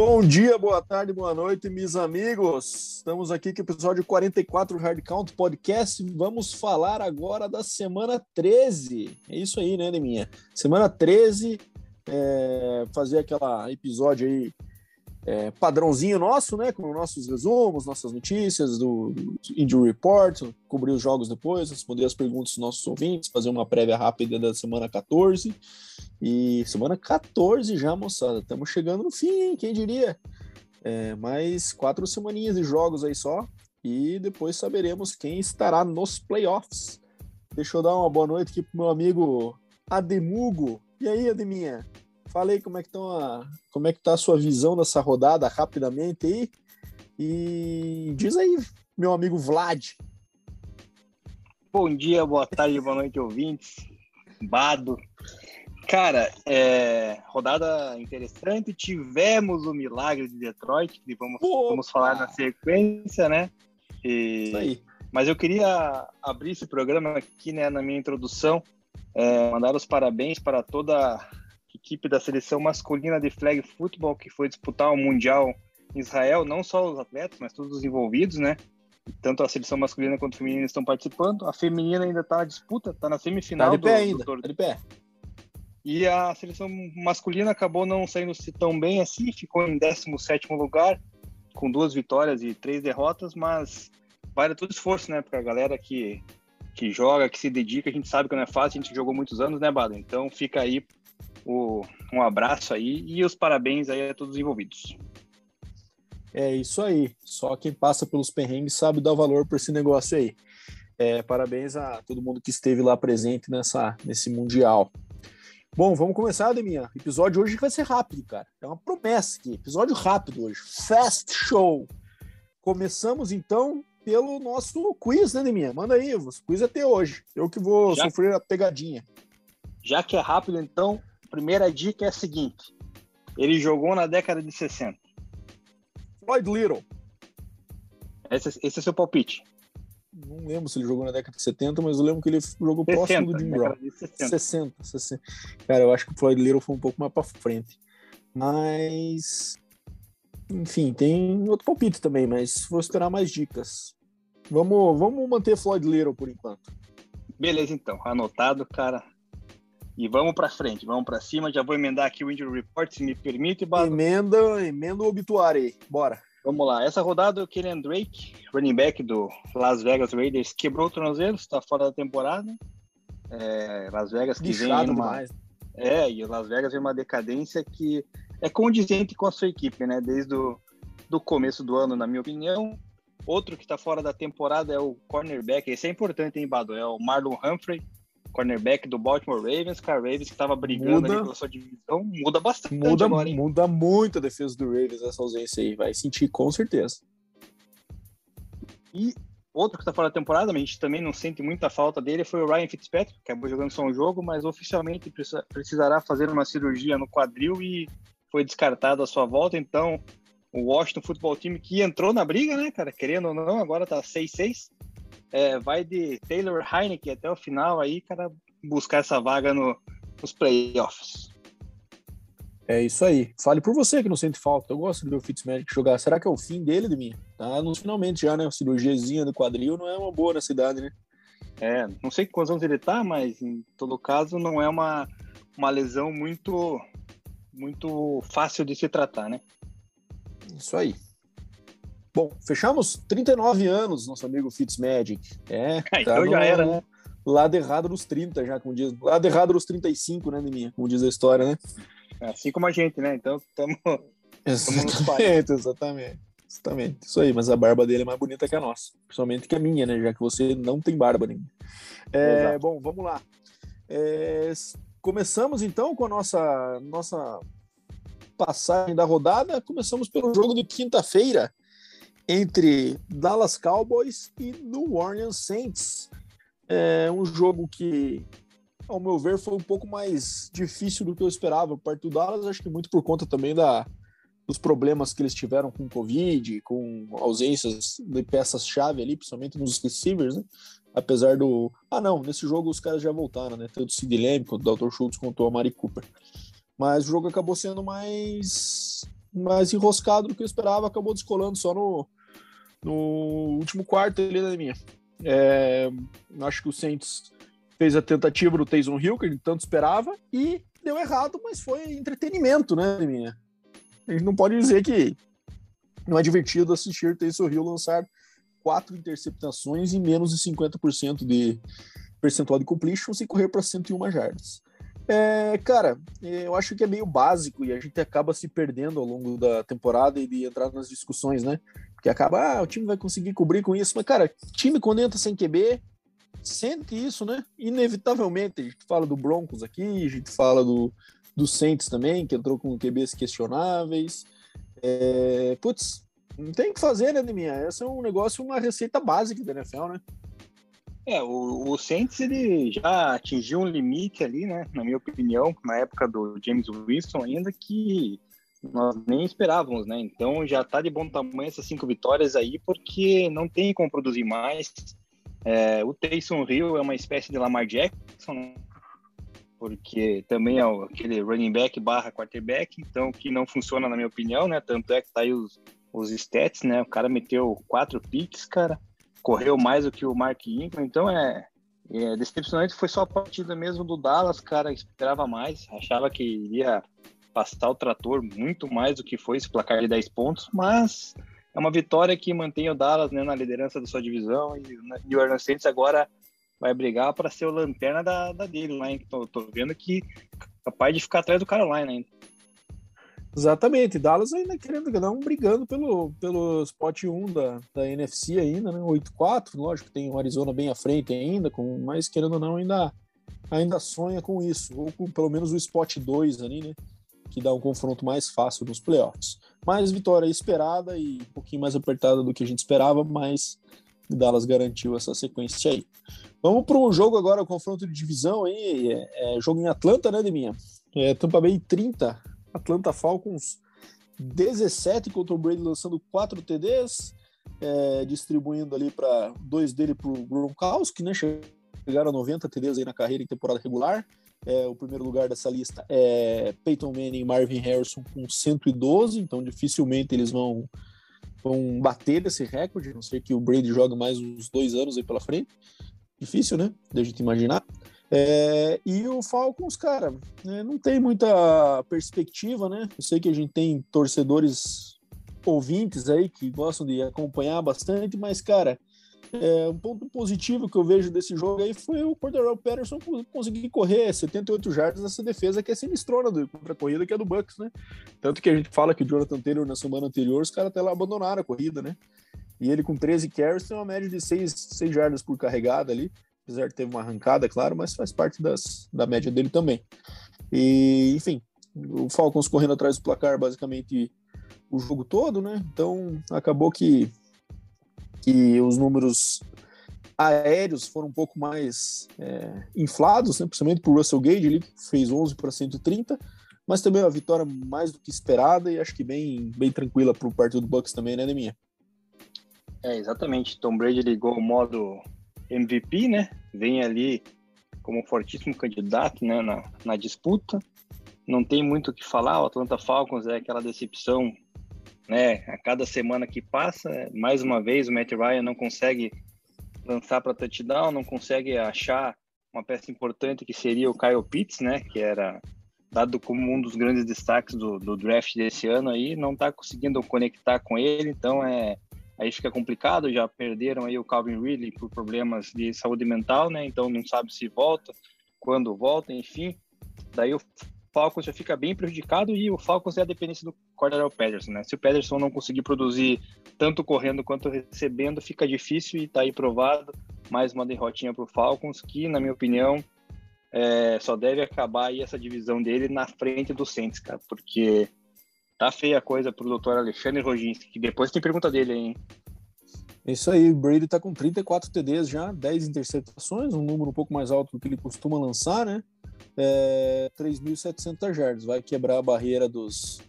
Bom dia, boa tarde, boa noite, meus amigos. Estamos aqui com o episódio 44 do Hard Count Podcast. Vamos falar agora da semana 13. É isso aí, né, Neminha? Semana 13, é, fazer aquele episódio aí é, padrãozinho nosso, né? Com nossos resumos, nossas notícias do, do Report, cobrir os jogos depois, responder as perguntas dos nossos ouvintes, fazer uma prévia rápida da semana 14. E semana 14 já, moçada. Estamos chegando no fim, hein? Quem diria? É, mais quatro semaninhas de jogos aí só. E depois saberemos quem estará nos playoffs. Deixa eu dar uma boa noite aqui pro meu amigo Ademugo. E aí, Ademinha? Fala aí como é que, a, como é que tá a sua visão dessa rodada rapidamente aí. E diz aí, meu amigo Vlad. Bom dia, boa tarde, boa noite, ouvintes. Bado, Cara, é, rodada interessante. Tivemos o milagre de Detroit, que vamos, vamos falar na sequência, né? E, Isso aí. Mas eu queria abrir esse programa aqui, né, na minha introdução, é, mandar os parabéns para toda equipe da seleção masculina de flag football que foi disputar o Mundial em Israel, não só os atletas, mas todos os envolvidos, né? Tanto a seleção masculina quanto a feminina estão participando. A feminina ainda está na disputa, está na semifinal tá de pé do, ainda, do... Tá de pé. E a seleção masculina acabou não saindo tão bem assim, ficou em 17 lugar, com duas vitórias e três derrotas, mas vale todo esforço, né, para a galera que, que joga, que se dedica. A gente sabe que não é fácil, a gente jogou muitos anos, né, Bada? Então fica aí o, um abraço aí e os parabéns aí a todos os envolvidos. É isso aí. Só quem passa pelos perrengues sabe dar valor por esse negócio aí. É, parabéns a todo mundo que esteve lá presente nessa, nesse Mundial. Bom, vamos começar, Deminha. O episódio hoje vai ser rápido, cara. É uma promessa aqui. Episódio rápido hoje. Fast show. Começamos então pelo nosso quiz, né, Deminha? Manda aí, o quiz é até hoje. Eu que vou Já... sofrer a pegadinha. Já que é rápido, então, primeira dica é a seguinte: ele jogou na década de 60. Floyd Little. Esse, esse é seu palpite não lembro se ele jogou na década de 70, mas eu lembro que ele jogou 60, próximo do Jim Brown. 60. 60, 60. Cara, eu acho que o Floyd Little foi um pouco mais para frente. Mas. Enfim, tem outro palpite também, mas vou esperar mais dicas. Vamos, vamos manter Floyd Little por enquanto. Beleza, então. Anotado, cara. E vamos para frente, vamos para cima. Já vou emendar aqui o Injury Report, se me permite. Bado. Emenda, emenda o obituário aí. Bora. Vamos lá. Essa rodada, o Kenyan Drake, running back do Las Vegas Raiders, quebrou o tornozelo, está fora da temporada. É, Las Vegas que vem numa... É, e Las Vegas vem uma decadência que é condizente com a sua equipe, né? Desde o do começo do ano, na minha opinião. Outro que está fora da temporada é o cornerback. Esse é importante, hein, Bado? É o Marlon Humphrey, cornerback do Baltimore Ravens, cara, Ravens que estava brigando muda, ali pela sua divisão, muda bastante muda, agora, Muda muito a defesa do Ravens essa ausência aí, vai sentir com certeza. E outro que está fora da temporada, mas a gente também não sente muita falta dele, foi o Ryan Fitzpatrick, que acabou jogando só um jogo, mas oficialmente precisará fazer uma cirurgia no quadril e foi descartado a sua volta, então o Washington Football Team que entrou na briga, né, cara, querendo ou não, agora tá 6-6, é, vai de Taylor Heineken até o final aí, cara, buscar essa vaga no, nos playoffs. É isso aí. Fale por você que não sente falta. Eu gosto de ver o Fitzmagic jogar. Será que é o fim dele, de mim? Tá nos finalmente já, né? A cirurgiazinha do quadril não é uma boa na cidade, né? É, não sei quantos anos ele tá, mas em todo caso não é uma, uma lesão muito muito fácil de se tratar, né? Isso aí. Bom, fechamos 39 anos, nosso amigo Fitzmagic. É, tá então no, já era, né? Lado errado dos 30, já, como diz. Lado errado dos 35, né, Neminha? Como diz a história, né? Assim como a gente, né? Então, estamos. Exatamente, exatamente. Exatamente. Isso aí, mas a barba dele é mais bonita que a nossa. Principalmente que a minha, né? Já que você não tem barba nenhuma. É, bom, vamos lá. É, começamos então com a nossa, nossa passagem da rodada. Começamos pelo jogo de quinta-feira entre Dallas Cowboys e New Orleans Saints. É um jogo que, ao meu ver, foi um pouco mais difícil do que eu esperava. Parte do Dallas, acho que muito por conta também da, dos problemas que eles tiveram com Covid, com ausências de peças-chave ali, principalmente nos receivers, né? Apesar do. Ah, não, nesse jogo os caras já voltaram, né? Tanto o Sid Lamb quanto o Dr. Schultz quanto a Mari Cooper. Mas o jogo acabou sendo mais mais enroscado do que eu esperava, acabou descolando só no, no último quarto ali da minha. É, acho que o Saints fez a tentativa do Taysom Hill, que gente tanto esperava, e deu errado, mas foi entretenimento, né, minha? A gente não pode dizer que não é divertido assistir Taysom Hill lançar quatro interceptações e menos de 50% de percentual de completion sem correr para 101 jardas. É, cara, eu acho que é meio básico e a gente acaba se perdendo ao longo da temporada e de entrar nas discussões, né? Porque acaba, ah, o time vai conseguir cobrir com isso, mas, cara, time quando entra sem QB, sente isso, né? Inevitavelmente, a gente fala do Broncos aqui, a gente fala do, do Saints também, que entrou com QBs questionáveis. É, putz, não tem o que fazer, né, minha? Esse é um negócio, uma receita básica da NFL, né? É, o, o Saints ele já atingiu um limite ali, né? Na minha opinião, na época do James Winston ainda, que nós nem esperávamos, né? Então já tá de bom tamanho essas cinco vitórias aí, porque não tem como produzir mais. É, o Taysom Hill é uma espécie de Lamar Jackson, né? porque também é aquele running back barra quarterback, então que não funciona na minha opinião, né? Tanto é que tá aí os, os stats, né? O cara meteu quatro picks, cara correu mais do que o Mark Ingram, então é, é decepcionante. Foi só a partida mesmo do Dallas, cara, esperava mais, achava que iria passar o trator muito mais do que foi esse placar de 10 pontos, mas é uma vitória que mantém o Dallas né, na liderança da sua divisão e, e o Orlando Saints agora vai brigar para ser o lanterna da, da dele lá, hein? Tô, tô vendo que capaz de ficar atrás do Carolina ainda. Exatamente, Dallas ainda querendo não brigando pelo, pelo spot 1 da, da NFC ainda, né? 8-4, lógico tem o Arizona bem à frente ainda, com, mas querendo ou não, ainda, ainda sonha com isso, ou com pelo menos o spot 2 ali, né? Que dá um confronto mais fácil nos playoffs. Mas vitória esperada e um pouquinho mais apertada do que a gente esperava, mas Dallas garantiu essa sequência aí. Vamos para o jogo agora, o confronto de divisão aí, é, é jogo em Atlanta, né, Deminha? É, Tampa Bay 30, Atlanta Falcons 17 contra o Brady lançando 4 TDs, é, distribuindo ali para dois dele para o Gronkowski, né? Chegaram a 90 TDs aí na carreira em temporada regular. É, o primeiro lugar dessa lista é Peyton Manning e Marvin Harrison com 112, então dificilmente eles vão, vão bater esse recorde, a não ser que o Brady jogue mais uns dois anos aí pela frente. Difícil, né? De a gente imaginar. É, e o Falcons, cara, né, não tem muita perspectiva, né? Eu sei que a gente tem torcedores ouvintes aí que gostam de acompanhar bastante, mas, cara, é, um ponto positivo que eu vejo desse jogo aí foi o Cordero Patterson conseguir correr 78 jardas nessa defesa que é sinistrona do, contra a corrida, que é do Bucks, né? Tanto que a gente fala que o Jonathan Taylor na semana anterior, os caras até lá abandonaram a corrida, né? E ele com 13 carries tem uma média de 6, 6 jardas por carregada ali apesar de ter uma arrancada, claro, mas faz parte das, da média dele também. E, enfim, o Falcons correndo atrás do placar basicamente o jogo todo, né? Então acabou que, que os números aéreos foram um pouco mais é, inflados, né? principalmente por Russell Gage, ele fez 11 para 130, mas também uma vitória mais do que esperada e acho que bem, bem tranquila para o partido do Bucks também, né, Neminha? É, exatamente. Tom Brady ligou o modo MVP, né? Vem ali como fortíssimo candidato né, na, na disputa. Não tem muito o que falar, o Atlanta Falcons é aquela decepção, né? A cada semana que passa, mais uma vez o Matt Ryan não consegue lançar para touchdown, não consegue achar uma peça importante que seria o Kyle Pitts, né? Que era dado como um dos grandes destaques do, do draft desse ano aí, não está conseguindo conectar com ele, então é aí fica complicado, já perderam aí o Calvin Ridley por problemas de saúde mental, né? Então não sabe se volta, quando volta, enfim. Daí o Falcons já fica bem prejudicado e o Falcons é a dependência do Cordero Pederson, né? Se o Pederson não conseguir produzir tanto correndo quanto recebendo, fica difícil e tá aí provado. Mais uma derrotinha pro Falcons, que na minha opinião é, só deve acabar aí essa divisão dele na frente do Saints, cara, porque Tá feia a coisa pro doutor Alexandre Roginski, que depois tem pergunta dele aí, hein? Isso aí, o Brady tá com 34 TDs já, 10 interceptações, um número um pouco mais alto do que ele costuma lançar, né? É, 3.700 jardas, vai quebrar a barreira dos,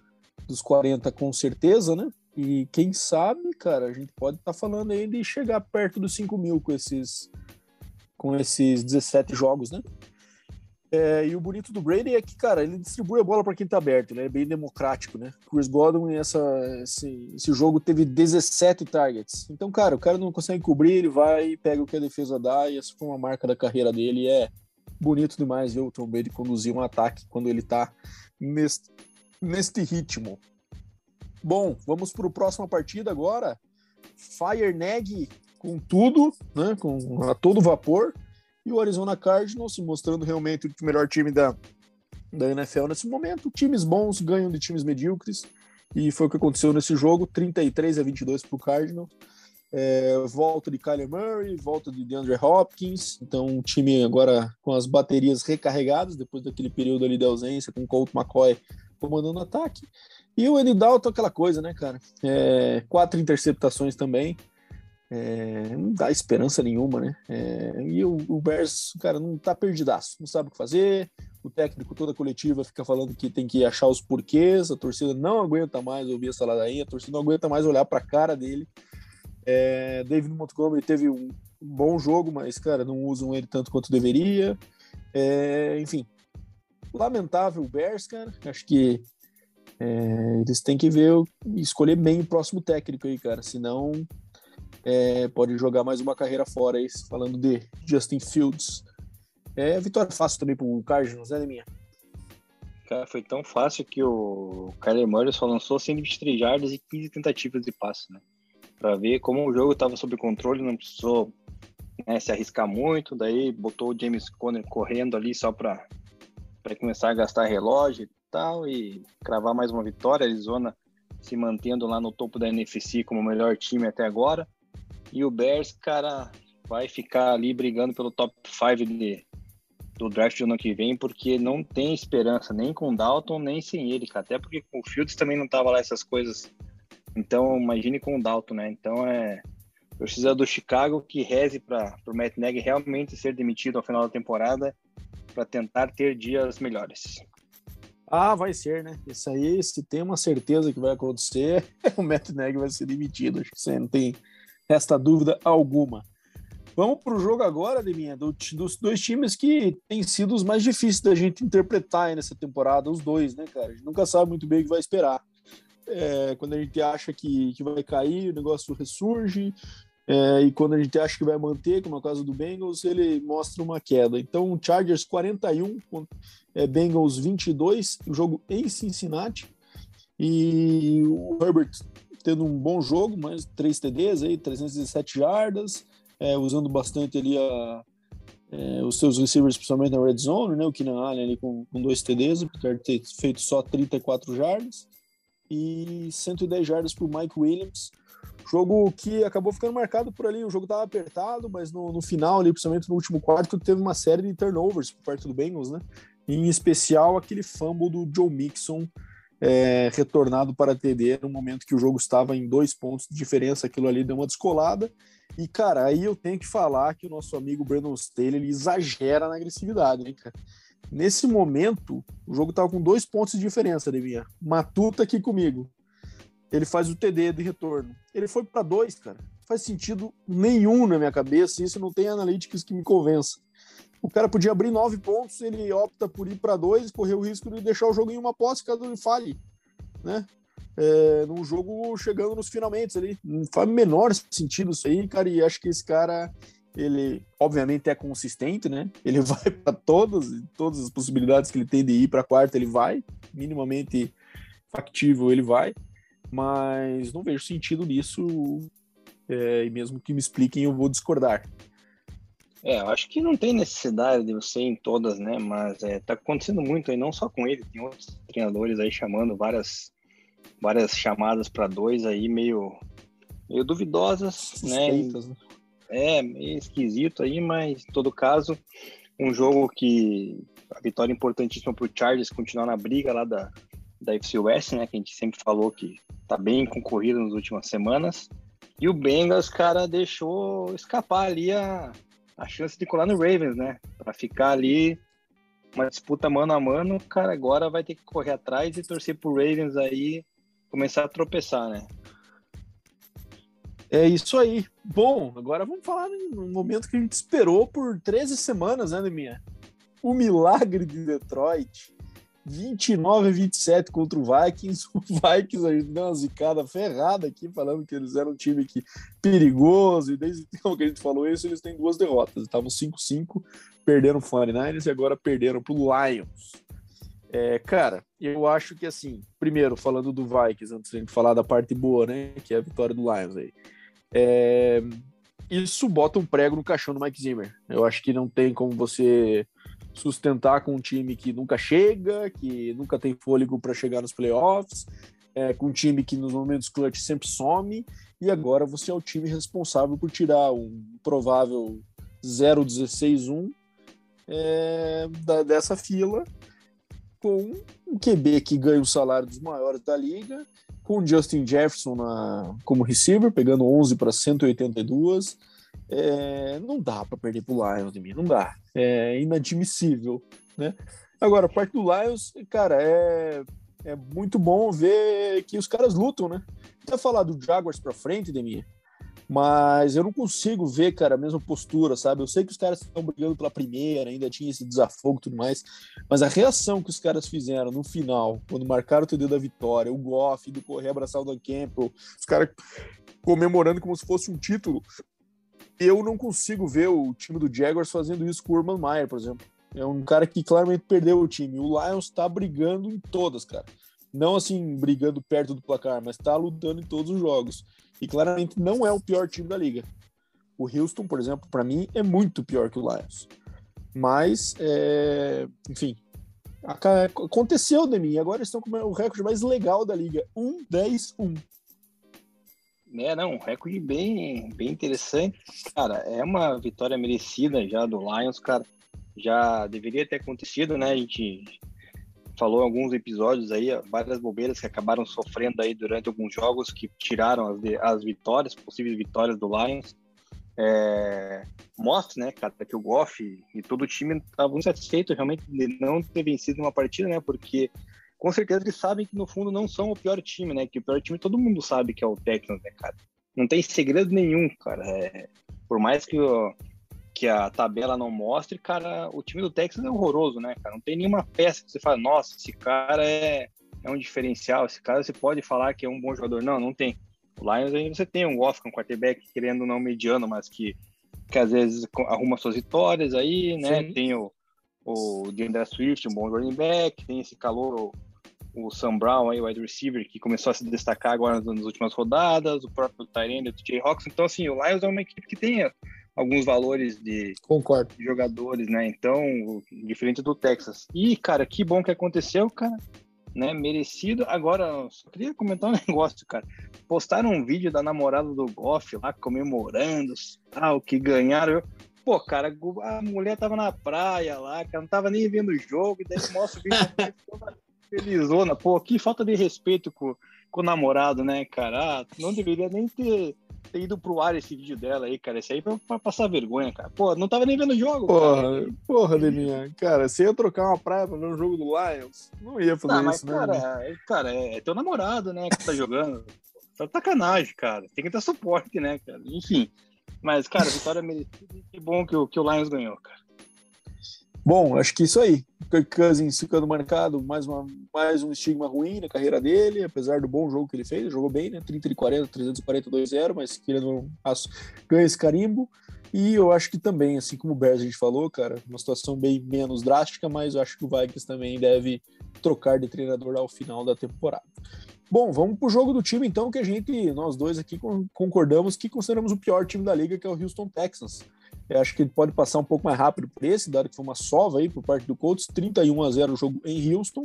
dos 40 com certeza, né? E quem sabe, cara, a gente pode estar tá falando aí de chegar perto dos 5 mil com esses, com esses 17 jogos, né? É, e o bonito do Brady é que, cara, ele distribui a bola para quem tá aberto, né? É bem democrático, né? Chris Godwin, essa, esse, esse jogo teve 17 targets. Então, cara, o cara não consegue cobrir, ele vai, pega o que a defesa dá, e essa foi uma marca da carreira dele. É bonito demais ver o Tom Brady conduzir um ataque quando ele tá neste, neste ritmo. Bom, vamos para a próxima partida agora. Fire Neg com tudo, né? Com a todo vapor e o Arizona Cardinals se mostrando realmente o melhor time da, da NFL nesse momento. Times bons ganham de times medíocres, e foi o que aconteceu nesse jogo: 33 a 22 para o Cardinals. É, volta de Kyler Murray, volta de DeAndre Hopkins, então um time agora com as baterias recarregadas depois daquele período ali de ausência, com o Colt McCoy comandando o ataque. E o Andy Dalton, aquela coisa, né, cara? É, quatro interceptações também é, não dá esperança nenhuma, né? É, e o, o Bears, cara, não tá perdidaço, não sabe o que fazer. O técnico, toda a coletiva, fica falando que tem que achar os porquês. A torcida não aguenta mais ouvir essa ladainha, a torcida não aguenta mais olhar para a cara dele. É, David Montgomery teve um bom jogo, mas, cara, não usam ele tanto quanto deveria. É, enfim, lamentável o Bears, cara. Acho que é, eles têm que ver, escolher bem o próximo técnico aí, cara. Senão é, pode jogar mais uma carreira fora aí, falando de Justin Fields. É vitória fácil também pro Cardinals, né, minha? Cara, foi tão fácil que o Kyler Murray só lançou 123 jardas e 15 tentativas de passe, né? Pra ver como o jogo estava sob controle, não precisou né, se arriscar muito, daí botou o James Conner correndo ali só para começar a gastar relógio e tal, e cravar mais uma vitória. Arizona se mantendo lá no topo da NFC como o melhor time até agora. E o Bears, cara, vai ficar ali brigando pelo top 5 do draft do ano que vem, porque não tem esperança nem com o Dalton, nem sem ele, cara. Até porque com o Fields também não tava lá essas coisas. Então, imagine com o Dalton, né? Então, é. Precisa do Chicago que reze para o Matt Nagy realmente ser demitido ao final da temporada para tentar ter dias melhores. Ah, vai ser, né? Isso aí, se tem uma certeza que vai acontecer, o Matt Nagy vai ser demitido. Acho que você não tem resta dúvida alguma. Vamos para o jogo agora, Deminha, do, dos dois times que têm sido os mais difíceis da gente interpretar nessa temporada, os dois, né, cara? A gente nunca sabe muito bem o que vai esperar. É, quando a gente acha que, que vai cair, o negócio ressurge, é, e quando a gente acha que vai manter, como é o caso do Bengals, ele mostra uma queda. Então, Chargers 41, é, Bengals 22, o jogo em Cincinnati, e o Herbert tendo um bom jogo, mas três TDs aí, 317 jardas, é, usando bastante ali a, é, os seus receivers, principalmente na red zone, né? O Keenan Allen ali com, com dois TDs, apesar de ter feito só 34 jardas, e 110 jardas para o Mike Williams. Jogo que acabou ficando marcado por ali, o jogo estava apertado, mas no, no, final ali, principalmente no último quarto, teve uma série de turnovers por parte do Bengals, né? Em especial aquele fumble do Joe Mixon, é, retornado para TD no momento que o jogo estava em dois pontos de diferença, aquilo ali deu uma descolada. E, cara, aí eu tenho que falar que o nosso amigo Brandon Staley ele exagera na agressividade, hein, cara? Nesse momento, o jogo estava com dois pontos de diferença, Devinha. Matuta aqui comigo. Ele faz o TD de retorno. Ele foi para dois, cara. Faz sentido nenhum na minha cabeça. Isso não tem analytics que me convença. O cara podia abrir nove pontos, ele opta por ir para dois, correr o risco de deixar o jogo em uma posse caso ele falhe, né? É, num jogo chegando nos finalmente ali. Não faz menor sentido isso aí, cara, e acho que esse cara, ele obviamente é consistente, né? Ele vai para todas, todas as possibilidades que ele tem de ir para quarta, ele vai, minimamente factível, ele vai, mas não vejo sentido nisso, é, e mesmo que me expliquem, eu vou discordar. É, eu acho que não tem necessidade de você ir em todas, né? Mas é, tá acontecendo muito aí, não só com ele, tem outros treinadores aí chamando várias, várias chamadas para dois aí meio, meio duvidosas, né? né? É, meio esquisito aí, mas em todo caso, um jogo que a vitória importantíssima para o Chargers continuar na briga lá da, da FC West, né? Que a gente sempre falou que tá bem concorrido nas últimas semanas. E o Bengals, cara, deixou escapar ali a, a chance de colar no Ravens, né? Para ficar ali uma disputa mano a mano, cara agora vai ter que correr atrás e torcer pro Ravens aí começar a tropeçar, né? É isso aí. Bom, agora vamos falar num momento que a gente esperou por 13 semanas, né, Deminha? o milagre de Detroit 29 a 27 contra o Vikings. O Vikings a gente deu uma zicada ferrada aqui, falando que eles eram um time que, perigoso, e desde que a gente falou isso, eles têm duas derrotas. Estavam 5-5, perderam o 49ers e agora perderam para o Lions. É, cara, eu acho que assim, primeiro, falando do Vikings, antes de gente falar da parte boa, né, que é a vitória do Lions aí. É, isso bota um prego no caixão do Mike Zimmer. Eu acho que não tem como você sustentar com um time que nunca chega, que nunca tem fôlego para chegar nos playoffs, é, com um time que nos momentos clutch sempre some, e agora você é o time responsável por tirar um provável 0-16-1 é, dessa fila, com um QB que ganha o salário dos maiores da liga, com o Justin Jefferson na, como receiver, pegando 11 para 182, é, não dá para perder pro Lions de mim, não dá. É inadmissível, né? Agora, a parte do Lions, cara, é, é muito bom ver que os caras lutam, né? Até falar do Jaguars para frente, Demir, mas eu não consigo ver, cara, a mesma postura, sabe? Eu sei que os caras estão brigando pela primeira, ainda tinha esse desafogo e tudo mais, mas a reação que os caras fizeram no final, quando marcaram o TD da vitória, o Goff do correr abraçar o Dan Campbell, os caras comemorando como se fosse um título, eu não consigo ver o time do Jaguars fazendo isso com o Urban Meyer, por exemplo. É um cara que claramente perdeu o time. O Lions tá brigando em todas, cara. Não assim, brigando perto do placar, mas tá lutando em todos os jogos. E claramente não é o pior time da liga. O Houston, por exemplo, para mim é muito pior que o Lions. Mas, é... enfim, aconteceu de mim. Agora estão com o recorde mais legal da liga: 1-10-1. É, não, um recorde bem, bem interessante. Cara, é uma vitória merecida já do Lions, cara. Já deveria ter acontecido, né? A gente falou em alguns episódios aí, várias bobeiras que acabaram sofrendo aí durante alguns jogos que tiraram as, as vitórias, possíveis vitórias do Lions. É, mostra, né, cara, que o Goff e todo o time estavam insatisfeitos realmente de não ter vencido uma partida, né? Porque com certeza eles sabem que no fundo não são o pior time, né? Que o pior time todo mundo sabe que é o Texans, né, cara? Não tem segredo nenhum, cara. É, por mais que, o, que a tabela não mostre, cara, o time do Texas é horroroso, né, cara? Não tem nenhuma peça que você fala, nossa, esse cara é, é um diferencial, esse cara você pode falar que é um bom jogador. Não, não tem. O Lions aí você tem um Goff, um quarterback querendo não mediano, mas que, que às vezes arruma suas vitórias aí, né? Sim. Tem o, o DeAndre Swift, um bom running back, tem esse calor, o Sam Brown, aí, o wide receiver, que começou a se destacar agora nas, últimas rodadas, o próprio Tyrande, o TJ Hawks. Então, assim, o Lions é uma equipe que tem alguns valores de, Concordo. de jogadores, né? Então, diferente do Texas. E, cara, que bom que aconteceu, cara. Né, merecido. Agora, só queria comentar um negócio, cara. Postaram um vídeo da namorada do Goff lá comemorando tal, que ganharam. Pô, cara, a mulher tava na praia lá, cara, não tava nem vendo o jogo, e daí mostra o vídeo Felizona, pô, que falta de respeito com, com o namorado, né, cara? Ah, não deveria nem ter, ter ido pro ar esse vídeo dela aí, cara. Isso aí pra, pra passar vergonha, cara. Pô, não tava nem vendo o jogo, porra, cara. Porra, Leminha. Cara, você ia trocar uma praia pra ver um jogo do Lions? Não ia fazer não, isso, mas, né? Cara, é, cara, é teu namorado, né, que tá jogando. Tá sacanagem, cara. Tem que ter suporte, né, cara? Enfim. Mas, cara, vitória merecida. Que bom que o, que o Lions ganhou, cara. Bom, acho que isso aí. Kirk Cousins ficando marcado, mais, uma, mais um estigma ruim na carreira dele, apesar do bom jogo que ele fez, jogou bem, né? 30 de 40, 342 0 mas querendo ganha esse carimbo. E eu acho que também, assim como o Bears a gente falou, cara, uma situação bem menos drástica, mas eu acho que o Vikings também deve trocar de treinador ao final da temporada. Bom, vamos pro jogo do time então que a gente, nós dois aqui concordamos que consideramos o pior time da liga, que é o Houston Texans. Eu acho que ele pode passar um pouco mais rápido por esse, dado que foi uma sova aí por parte do Colts, 31 a 0 o jogo em Houston.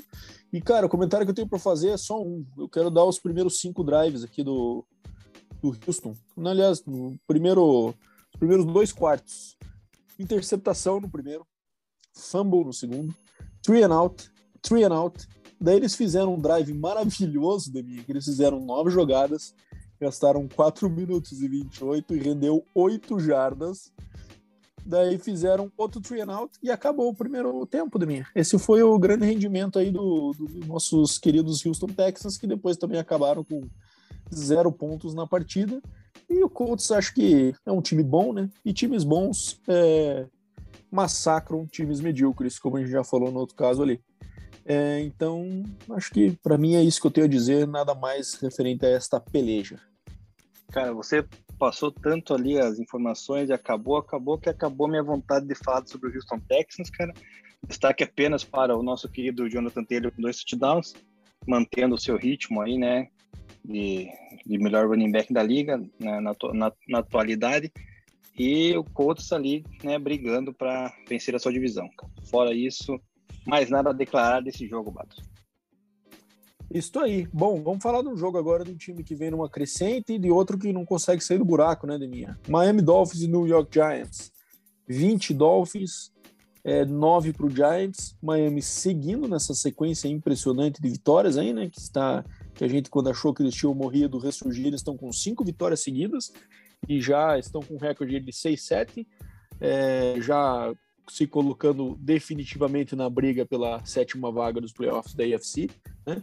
E, cara, o comentário que eu tenho para fazer é só um. Eu quero dar os primeiros cinco drives aqui do, do Houston. Aliás, no primeiro, os primeiros dois quartos. Interceptação no primeiro, fumble no segundo, three and out, three and out. Daí eles fizeram um drive maravilhoso de mim, que eles fizeram nove jogadas, gastaram 4 minutos e 28 e rendeu 8 jardas Daí fizeram outro three and out e acabou o primeiro tempo de minha. Esse foi o grande rendimento aí dos do nossos queridos Houston Texans, que depois também acabaram com zero pontos na partida. E o Colts acho que é um time bom, né? E times bons é, massacram times medíocres, como a gente já falou no outro caso ali. É, então, acho que para mim é isso que eu tenho a dizer, nada mais referente a esta peleja. Cara, você passou tanto ali as informações e acabou, acabou que acabou minha vontade de falar sobre o Houston Texans, cara. Destaque apenas para o nosso querido Jonathan Taylor com dois touchdowns, mantendo o seu ritmo aí, né? De, de melhor running back da liga né, na, na, na atualidade. E o Colts ali, né, brigando para vencer a sua divisão. Fora isso, mais nada a declarar desse jogo, Bato. Isso aí. Bom, vamos falar de um jogo agora de um time que vem numa crescente e de outro que não consegue sair do buraco, né, Deminha? Miami Dolphins e New York Giants. 20 Dolphins, é, 9 para o Giants. Miami seguindo nessa sequência impressionante de vitórias aí, né? Que está que a gente, quando achou que eles tinham morrido, ressurgir, eles estão com cinco vitórias seguidas e já estão com um recorde de 6-7, é, já se colocando definitivamente na briga pela sétima vaga dos playoffs da AFC, né?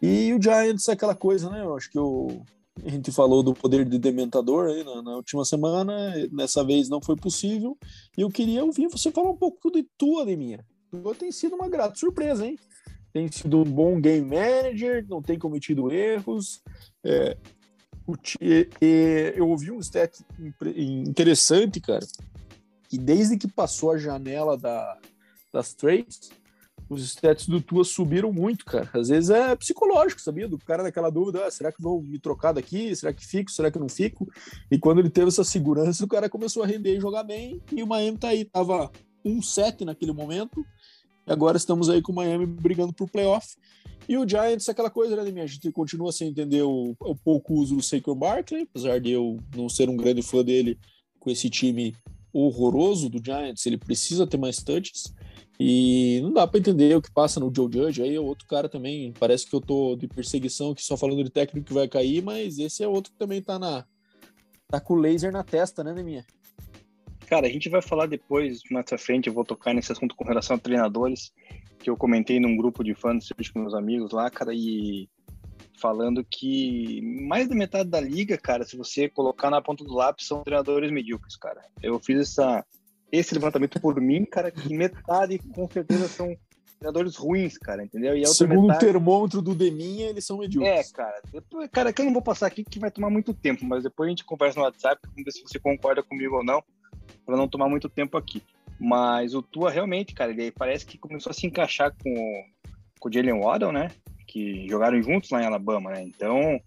E o Giants é aquela coisa, né? Eu acho que o, a gente falou do poder de dementador aí na, na, última semana, dessa vez não foi possível. E eu queria ouvir você falar um pouco de tua, de minha. Tua tem sido uma grata surpresa, hein? Tem sido um bom game manager, não tem cometido erros. É, eu ouvi um stat interessante, cara, que desde que passou a janela da, das trades, os stats do Tua subiram muito, cara. Às vezes é psicológico, sabia? Do cara naquela dúvida, ah, será que vou me trocar daqui? Será que fico? Será que não fico? E quando ele teve essa segurança, o cara começou a render e jogar bem, e o Miami tá aí, tava 1-7 naquele momento, e agora estamos aí com o Miami brigando por playoff. E o Giants, aquela coisa, né, minha? A gente continua sem entender o, o pouco uso do Saquon Barkley, apesar de eu não ser um grande fã dele com esse time horroroso do Giants, ele precisa ter mais touches. E não dá para entender o que passa no Joe Judge. Aí é outro cara também. Parece que eu tô de perseguição aqui só falando de técnico que vai cair, mas esse é outro que também tá na. tá com o laser na testa, né, Neminha? Cara, a gente vai falar depois, mais pra frente, eu vou tocar nesse assunto com relação a treinadores, que eu comentei num grupo de fãs com meus amigos lá, cara, e falando que mais da metade da liga, cara, se você colocar na ponta do lápis, são treinadores medíocres, cara. Eu fiz essa, esse levantamento por mim, cara, que metade com certeza são treinadores ruins, cara, entendeu? E Segundo metade... o termômetro do Deminha, eles são medíocres. É, cara. Depois, cara, que eu não vou passar aqui que vai tomar muito tempo, mas depois a gente conversa no WhatsApp, vamos ver se você concorda comigo ou não, para não tomar muito tempo aqui. Mas o Tua realmente, cara, ele parece que começou a se encaixar com, com o Jalen Waddle, né? Que jogaram juntos lá em Alabama, né? Então,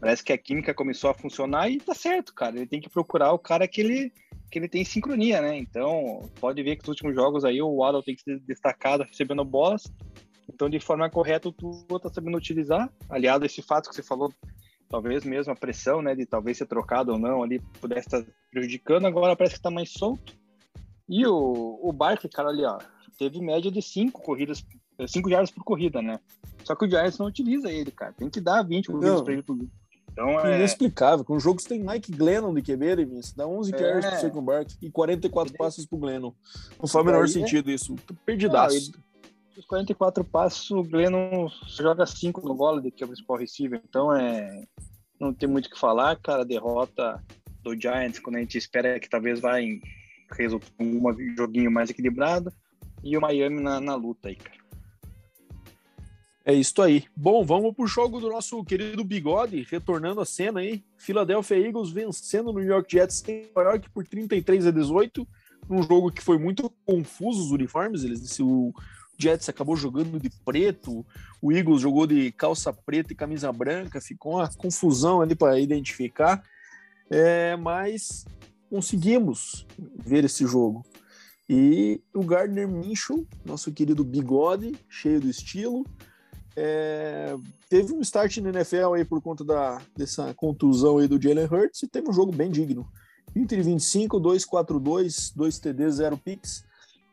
parece que a química começou a funcionar e tá certo, cara. Ele tem que procurar o cara que ele que ele tem sincronia, né? Então, pode ver que nos últimos jogos aí o Waddle tem que ser destacado recebendo bolas. Então, de forma correta, o Tua tá sabendo utilizar. Aliado a esse fato que você falou, talvez mesmo a pressão, né, de talvez ser trocado ou não ali pudesse estar prejudicando. Agora parece que tá mais solto. E o, o Barkley, cara, ali, ó, teve média de cinco corridas, cinco jardas por corrida, né? Só que o Giants não utiliza ele, cara. Tem que dar 20 corridas para ele por então é... Inexplicável. Com jogos tem Mike Glennon de QB, Demis. Dá 11 é... carries pro Saquon Barkley e 44 ele... passes pro Glennon. Não faz o menor sentido isso. Perdidaço. Os 44 passos, o Glennon joga 5 no Golladay, que é o principal receiver. Então é... Não tem muito o que falar, cara. Derrota do Giants, quando a gente espera que talvez resultar em um joguinho mais equilibrado. E o Miami na, na luta aí, cara. É isso aí. Bom, vamos pro jogo do nosso querido Bigode, retornando a cena aí. Philadelphia Eagles vencendo no New York Jets em Nova York por 33 a 18, um jogo que foi muito confuso os uniformes, eles o Jets acabou jogando de preto, o Eagles jogou de calça preta e camisa branca, ficou uma confusão ali para identificar, é, mas conseguimos ver esse jogo. E o Gardner Minshew, nosso querido bigode, cheio do estilo, é, teve um start na NFL aí por conta da, dessa contusão aí do Jalen Hurts e teve um jogo bem digno. 20 25, 2-4-2, 2 TD, 0 picks.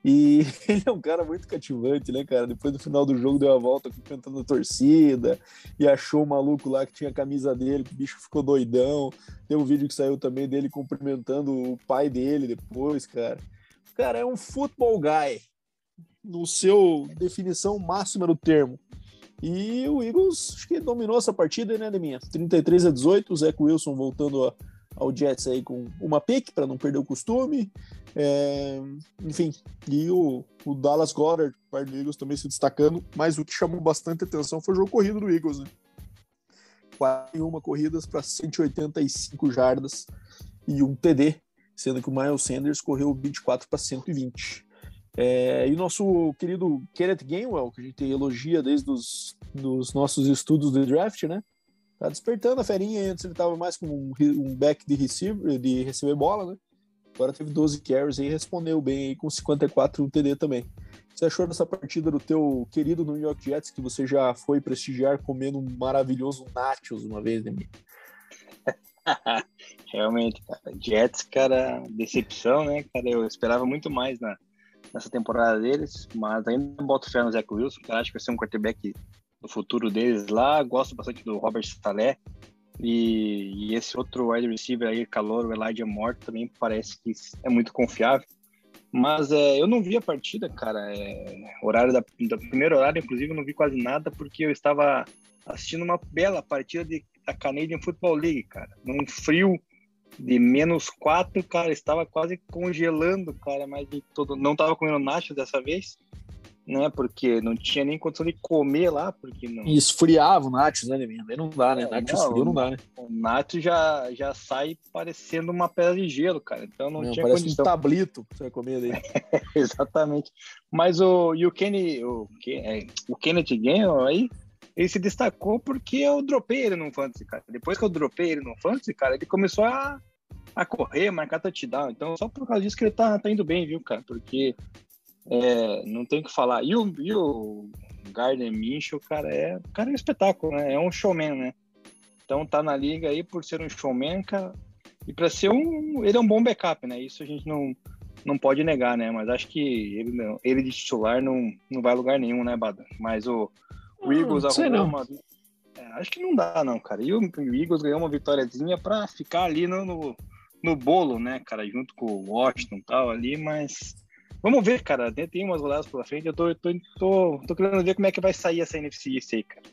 E ele é um cara muito cativante, né, cara? Depois do final do jogo deu a volta cantando a torcida e achou o maluco lá que tinha a camisa dele, que o bicho ficou doidão. Tem um vídeo que saiu também dele cumprimentando o pai dele depois, cara. Cara, é um football guy, no seu definição máxima do termo. E o Eagles acho que dominou essa partida, né, Deminha? 33 a 18, o Zach Wilson voltando a, ao Jets aí com uma pick para não perder o costume. É, enfim, e o, o Dallas Goddard, parte do Eagles, também se destacando, mas o que chamou bastante atenção foi o jogo corrido do Eagles, né? 41 corridas para 185 jardas e um TD, sendo que o Miles Sanders correu 24 para 120. É, e o nosso querido Kenneth Gainwell, que a gente elogia desde os dos nossos estudos de draft, né? Tá despertando a ferinha, antes ele tava mais como um, um back de receiver, de receber bola, né? Agora teve 12 carries e respondeu bem aí com 54 TD também. Você achou dessa partida do teu querido New York Jets, que você já foi prestigiar comendo um maravilhoso nachos uma vez, né, Realmente, cara. Jets, cara, decepção, né, cara? Eu esperava muito mais na, nessa temporada deles, mas ainda boto fé no Zach Wilson, acho que vai ser um quarterback do futuro deles lá. Gosto bastante do Robert Saleh. E, e, esse outro wide receiver aí, calor, o Elijah Moore, também parece que é muito confiável. Mas é, eu não vi a partida, cara. É, horário da, da primeiro horário, inclusive, eu não vi quase nada porque eu estava assistindo uma bela partida de, da Canadian Football League, cara. Num frio de menos quatro, cara, estava quase congelando, cara, mas todo, não estava comendo nachos dessa vez né? Porque não tinha nem condição de comer lá, porque não. E esfriava o nachos, né, Leminha? Aí não dá, né? É, nachos não, frio não dá, né? O nacho já, já sai parecendo uma pedra de gelo, cara. Então não, não tinha parece condição. um tablito que você vai comer daí. Exatamente. Mas o, e o Kenny, o, é, o Kenneth Gainwell aí, ele se destacou porque eu dropei ele no Fantasy, cara. Depois que eu dropei ele no Fantasy, cara, ele começou a, a correr, marcar touchdown. Então, só por causa disso que ele tá, tá indo bem, viu, cara? Porque é, não tem o que falar. E o, e o Gardner Minshew, cara, é, cara é um espetáculo, né? É um showman, né? Então tá na liga aí por ser um showman, cara. E para ser um. Ele é um bom backup, né? Isso a gente não, não pode negar, né? Mas acho que ele, ele de titular não, não vai a lugar nenhum, né, Bada? Mas o, o Eagles arrumou uma. É, acho que não dá, não, cara. E o, o Eagles ganhou uma vitóriazinha para ficar ali no, no, no, bolo, né, cara? Junto com o Washington e tal ali, mas Vamos ver, cara. Tem umas rodadas pela frente. Eu tô, tô, tô, tô querendo ver como é que vai sair essa NFC aí, cara.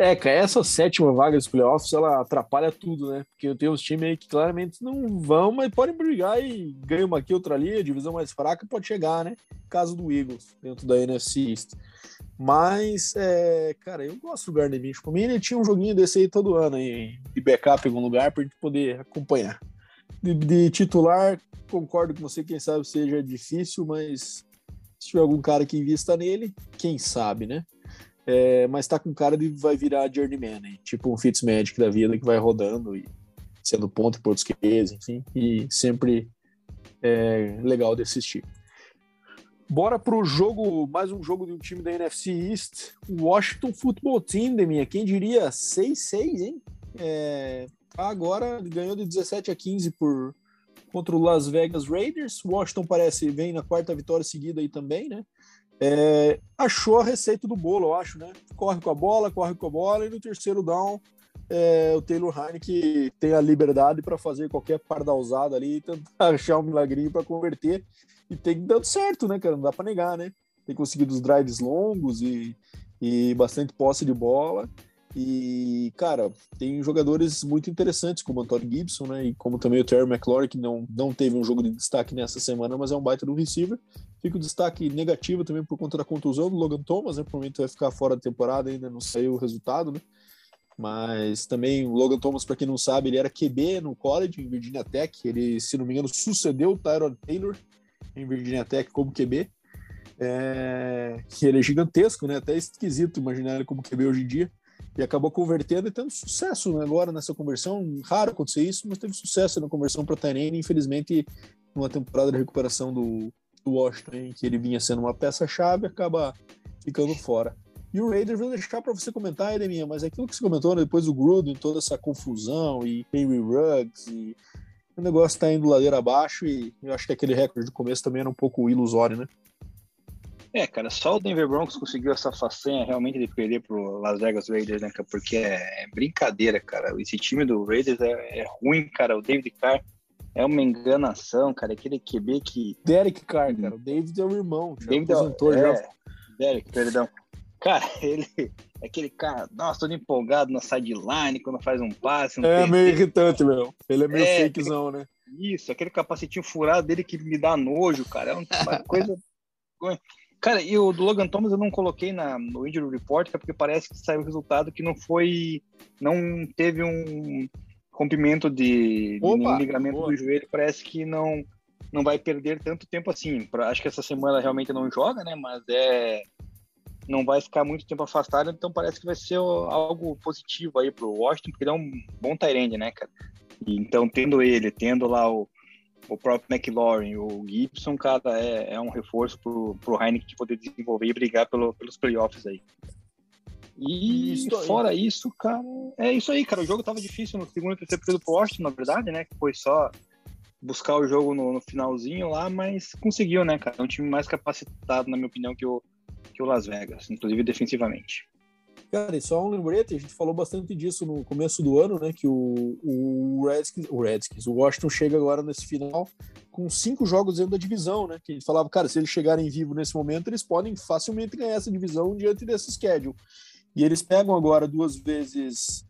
É, cara, essa sétima vaga dos playoffs, ela atrapalha tudo, né? Porque eu tenho uns times aí que claramente não vão, mas podem brigar e ganham uma aqui, outra ali, a divisão mais fraca pode chegar, né? Caso do Eagles, dentro da NFC East. Mas, é, cara, eu gosto do Gardner Minshew. Por mim, ele tinha um joguinho desse aí todo ano, aí, de backup em algum lugar, pra gente poder acompanhar. De, de titular, concordo com você, quem sabe seja difícil, mas se tiver algum cara que invista nele, quem sabe, né? É, mas tá com cara de vai virar journeyman, tipo um Fitzmagic da vida que vai rodando e sendo ponto por outros enfim, e sempre é legal de assistir. Bora pro jogo, mais um jogo de um time da NFC East, Washington Football Team, minha quem diria 6-6, hein? É, agora ganhou de 17 a 15 por contra o Las Vegas Raiders. Washington parece vem na quarta vitória seguida aí também, né? É, achou a receita do bolo, eu acho, né? Corre com a bola, corre com a bola, e no terceiro down, é, o Taylor Heineken tem a liberdade para fazer qualquer pardalzada ali e tentar achar um milagrinho para converter. E tem dado certo, né, cara? Não dá para negar, né? Tem conseguido os drives longos e, e bastante posse de bola. E, cara, tem jogadores muito interessantes, como o Antônio Gibson, né? E como também o Terry McLaurin, que não, não teve um jogo de destaque nessa semana, mas é um baita do receiver. Fica o destaque negativo também por conta da contusão do Logan Thomas, né? Provavelmente vai ficar fora da temporada, ainda não saiu o resultado, né? Mas também o Logan Thomas, para quem não sabe, ele era QB no college, em Virginia Tech. Ele, se não me engano, sucedeu o Tyron Taylor em Virginia Tech como QB. É... Que ele é gigantesco, né? Até esquisito imaginar ele como QB hoje em dia e acabou convertendo e tendo sucesso né, agora nessa conversão. Raro acontecer isso, mas teve sucesso na conversão para Tyrene, infelizmente, numa temporada de recuperação do, do Washington, que ele vinha sendo uma peça-chave, acaba ficando fora. E o Raiders, vou deixar para você comentar, Edeminha, mas aquilo que você comentou né, depois do Gruden, toda essa confusão e Henry Ruggs, e o negócio está indo ladeira abaixo, e eu acho que aquele recorde do começo também era um pouco ilusório, né? É, cara, só o Denver Broncos conseguiu essa façanha realmente de perder pro Las Vegas Raiders, né, Porque é, é brincadeira, cara. Esse time do Raiders é, é, ruim, cara. O David Carr é uma enganação, cara. Aquele QB que. Derek Carr, cara. O David é o irmão. Já David aposentou é, já. Derek, perdão. Cara, ele, É aquele cara, nossa, todo empolgado na sideline, quando faz um passe. Um é meio irritante, meu. Ele é meio é, fakezão, né? Isso, aquele capacetinho furado dele que me dá nojo, cara. É uma coisa. Cara, e o do Logan Thomas eu não coloquei na, no Injury Report, é porque parece que saiu o resultado que não foi. Não teve um rompimento de, Opa, de ligamento boa. do joelho. Parece que não, não vai perder tanto tempo assim. Pra, acho que essa semana realmente não joga, né? Mas é. Não vai ficar muito tempo afastado, então parece que vai ser algo positivo aí pro Washington, porque ele é um bom Tyrande, né, cara? E, então, tendo ele, tendo lá o, o próprio McLaurin, o Gibson, cara, é, é um reforço pro, pro Heineken poder desenvolver e brigar pelo, pelos playoffs aí. E isso fora isso, cara, é isso aí, cara. O jogo tava difícil no segundo e terceiro período pro Austin, na verdade, né? Que foi só buscar o jogo no, no, finalzinho lá, mas conseguiu, né, cara? É um time mais capacitado, na minha opinião, que o, que o Las Vegas, inclusive defensivamente. Cara, e só um lembrete, a gente falou bastante disso no começo do ano, né? Que o, o Redskins, o Redskins, o Washington chega agora nesse final com cinco jogos dentro da divisão, né? Que ele falava, cara, se eles chegarem vivo nesse momento, eles podem facilmente ganhar essa divisão diante desse schedule. E eles pegam agora duas vezes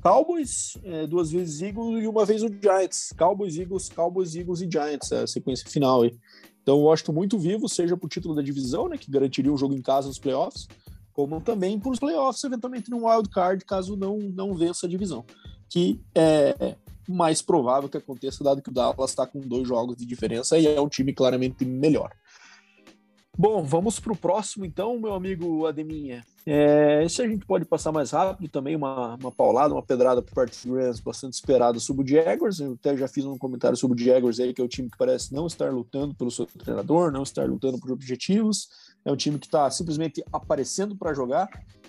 Cowboys, é, duas vezes Eagles e uma vez o Giants. Cowboys, Eagles, Cowboys, Eagles e Giants, é a sequência final aí. Então eu acho muito vivo, seja por título da divisão, né? Que garantiria um jogo em casa nos playoffs como também para os playoffs, eventualmente no wild card, caso não, não vença a divisão, que é mais provável que aconteça, dado que o Dallas está com dois jogos de diferença e é um time claramente melhor. Bom, vamos para o próximo então, meu amigo Ademinha. É, esse a gente pode passar mais rápido também, uma, uma paulada, uma pedrada por parte do Rams bastante esperada sobre o Jaguars. Eu até já fiz um comentário sobre o Jaguars aí, que é o time que parece não estar lutando pelo seu treinador, não estar lutando por objetivos. É um time que está simplesmente aparecendo para jogar.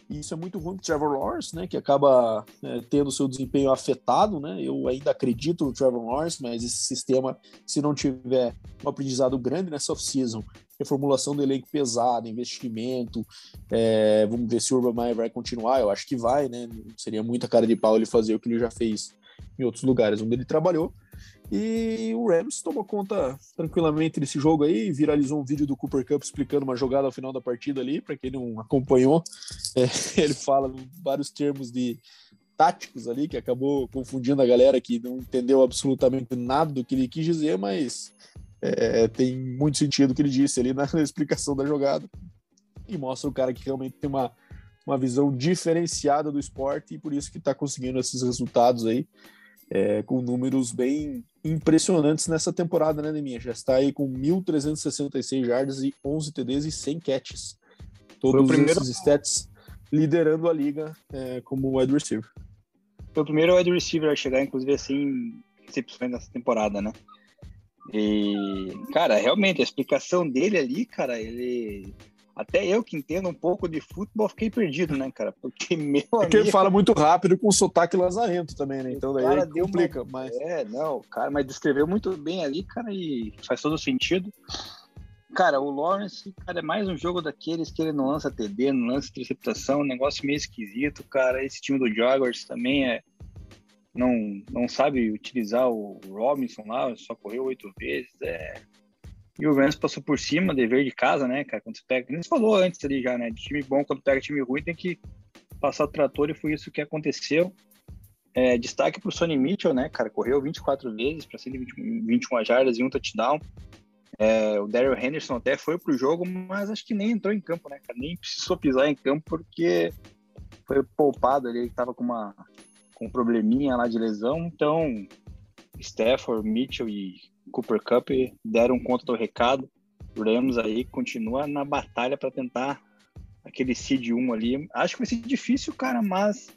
E isso é muito ruim para Trevor Lawrence, né? Que acaba é, tendo seu desempenho afetado, né? Eu ainda acredito no Trevor Lawrence, mas esse sistema, se não tiver um aprendizado grande nessa off-season, reformulação do elenco pesado, investimento, é, vamos ver se o Urban Meyer vai continuar. Eu acho que vai, né? Seria muita cara de pau ele fazer o que ele já fez em outros lugares onde ele trabalhou. E o Rams tomou conta tranquilamente desse jogo aí, viralizou um vídeo do Cooper Cup explicando uma jogada ao final da partida ali, para quem não acompanhou. É, ele fala vários termos de táticos ali, que acabou confundindo a galera que não entendeu absolutamente nada do que ele quis dizer, mas é, tem muito sentido o que ele disse ali na, na explicação da jogada. E mostra o cara que realmente tem uma, uma visão diferenciada do esporte e por isso que está conseguindo esses resultados aí é, com números bem impressionantes nessa temporada, né, Neminha? Já está aí com 1.366 yards e 11 TDs e 100 catches. Todos primeiro... esses stats liderando a liga é, como wide receiver. Foi o primeiro wide receiver a chegar, inclusive, assim, recepções nessa temporada, né? E, cara, realmente, a explicação dele ali, cara, ele até eu que entendo um pouco de futebol fiquei perdido, né, cara? Porque meu Porque amigo... ele fala muito rápido com sotaque lazarento também, né? Então daí cara complica, uma... mas... É, não, cara, mas descreveu muito bem ali, cara, e faz todo sentido. Cara, o Lawrence, cara, é mais um jogo daqueles que ele não lança TD, não lança interceptação, um negócio meio esquisito, cara. Esse time do Jaguars também é... Não, não sabe utilizar o Robinson lá, só correu oito vezes, é e o Rams passou por cima, dever de casa, né, cara? Quando você pega, você falou antes ali já, né? De time bom, quando pega time ruim, tem que passar o trator e foi isso que aconteceu. É, destaque para o Sonny Mitchell, né, cara? Correu 24 vezes para 121 jardas e um touchdown. É, o Daryl Henderson até foi pro jogo, mas acho que nem entrou em campo, né, cara? Nem precisou pisar em campo porque foi poupado ali, ele tava com uma com um probleminha lá de lesão. Então, Stafford, Mitchell e Cooper Cup deram conta do recado. O Rams aí continua na batalha para tentar aquele seed 1 ali. Acho que vai ser difícil, cara, mas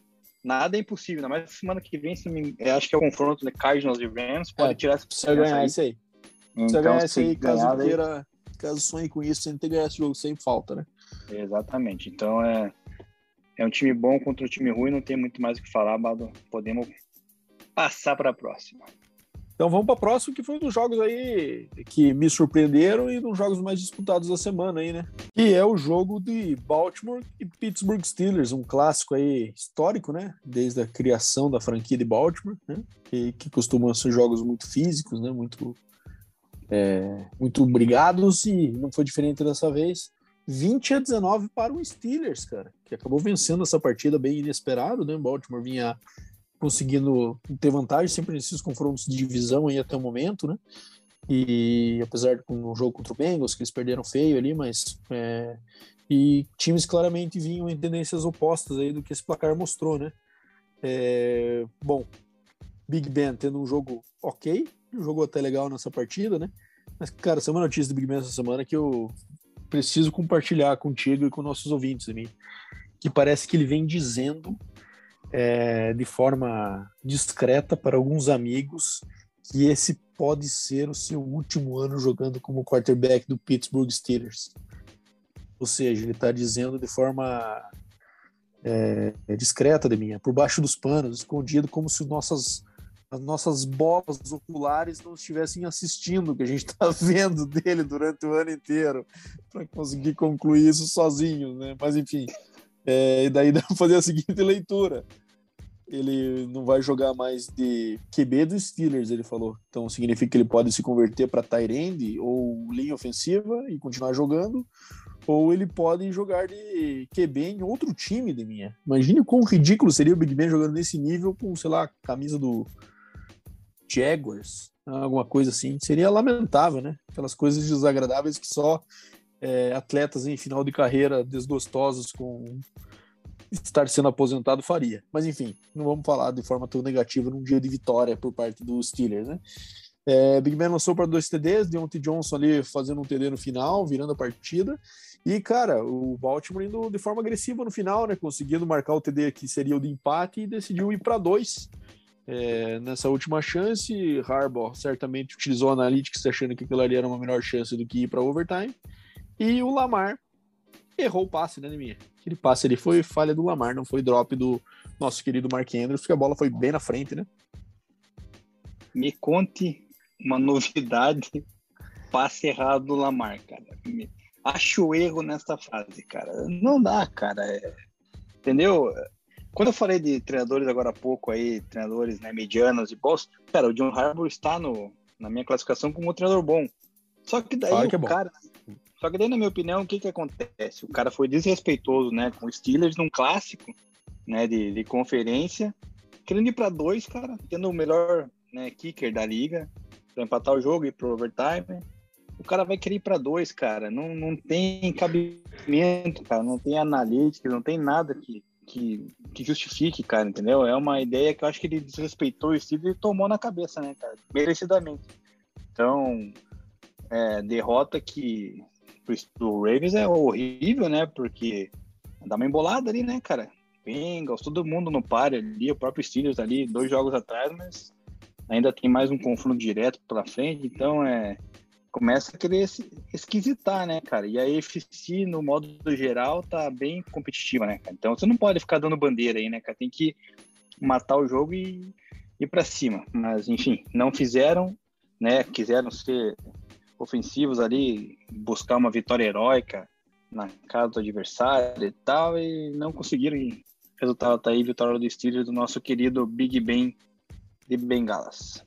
nada é impossível. Ainda mais semana que vem, me... acho que é o confronto de Cardinals e Rams. Pode é, tirar essa Precisa ganhar isso aí. Precisa então, ganhar isso aí, caso queira, caso sonhe com isso, sem ter ganhado esse jogo sem falta, né? Exatamente. Então é, é um time bom contra um time ruim, não tem muito mais o que falar, Bado. Podemos passar para a próxima. Então vamos para o próximo, que foi um dos jogos aí que me surpreenderam e um dos jogos mais disputados da semana aí, né? Que é o jogo de Baltimore e Pittsburgh Steelers, um clássico aí histórico, né? Desde a criação da franquia de Baltimore, né? E que costumam ser jogos muito físicos, né? Muito, é, muito brigados e não foi diferente dessa vez. 20 a 19 para o Steelers, cara, que acabou vencendo essa partida bem inesperado, né? Baltimore vinha conseguindo ter vantagem sempre nesses confrontos de divisão aí até o momento, né? E apesar de um jogo contra o Bengals, que eles perderam feio ali, mas é, e times claramente vinham em tendências opostas aí do que esse placar mostrou, né? É, bom, Big Ben tendo um jogo ok, um jogo até legal nessa partida, né? Mas, cara, essa é uma notícia do Big Ben essa semana que eu preciso compartilhar contigo e com nossos ouvintes, mim, que parece que ele vem dizendo é, de forma discreta para alguns amigos que esse pode ser o seu último ano jogando como quarterback do Pittsburgh Steelers. Ou seja, ele está dizendo de forma é, discreta de minha, por baixo dos panos, escondido, como se nossas as nossas bolas oculares não estivessem assistindo o que a gente está vendo dele durante o ano inteiro para conseguir concluir isso sozinho, né? Mas enfim, é, e daí dá para fazer a seguinte leitura. Ele não vai jogar mais de QB dos Steelers, ele falou. Então significa que ele pode se converter para tight ou linha ofensiva e continuar jogando, ou ele pode jogar de QB em outro time de minha. Imagine quão ridículo seria o Big Ben jogando nesse nível com, sei lá, camisa do Jaguars, alguma coisa assim. Seria lamentável, né? Aquelas coisas desagradáveis que só é, atletas em final de carreira desgostosos com estar sendo aposentado faria. Mas enfim, não vamos falar de forma tão negativa num dia de vitória por parte dos Steelers, né? É, Big Ben lançou para dois TDs, Deontay Johnson ali fazendo um TD no final, virando a partida. E, cara, o Baltimore indo de forma agressiva no final, né? Conseguindo marcar o TD que seria o de empate e decidiu ir para dois. É, nessa última chance, Harbaugh certamente utilizou Analytics achando que aquilo ali era uma melhor chance do que ir para overtime. E o Lamar errou o passe, né, Neminha? Aquele passe ali foi falha do Lamar, não foi drop do nosso querido Mark Andrews, porque a bola foi bem na frente, né? Me conte uma novidade, passe errado do Lamar, cara. Acho erro nessa fase, cara. Não dá, cara. É... Entendeu? Quando eu falei de treinadores agora há pouco aí, treinadores né, medianos e bons, cara, o John Harbaugh está no, na minha classificação como um treinador bom. Só que daí claro que o é cara. Só que daí, na minha opinião, o que que acontece? O cara foi desrespeitoso, né, com o Steelers num clássico, né, de, de conferência, querendo ir para dois, cara, tendo o melhor né, kicker da liga, para empatar o jogo e pro overtime. O cara vai querer ir para dois, cara. Não, não tem cabimento, cara. Não tem analítica, não tem nada que, que, que, justifique, cara, entendeu? É uma ideia que eu acho que ele desrespeitou o Steelers e tomou na cabeça, né, cara? Merecidamente. Então, é, derrota que do Ravens é horrível, né? Porque dá uma embolada ali, né, cara? Bengals, todo mundo no par ali, o próprio Steelers ali, dois jogos atrás, mas ainda tem mais um confronto direto pela frente, então é começa a querer esquisitar, né, cara? E a EFC, no modo geral, tá bem competitiva, né, cara? Então você não pode ficar dando bandeira aí, né, cara? Tem que matar o jogo e ir para cima. Mas, enfim, não fizeram, né? Quiseram ser ofensivos ali, buscar uma vitória heróica na casa do adversário e tal, e não conseguiram. Resultado tá aí, vitória do Steelers do nosso querido Big Ben de Bengalas.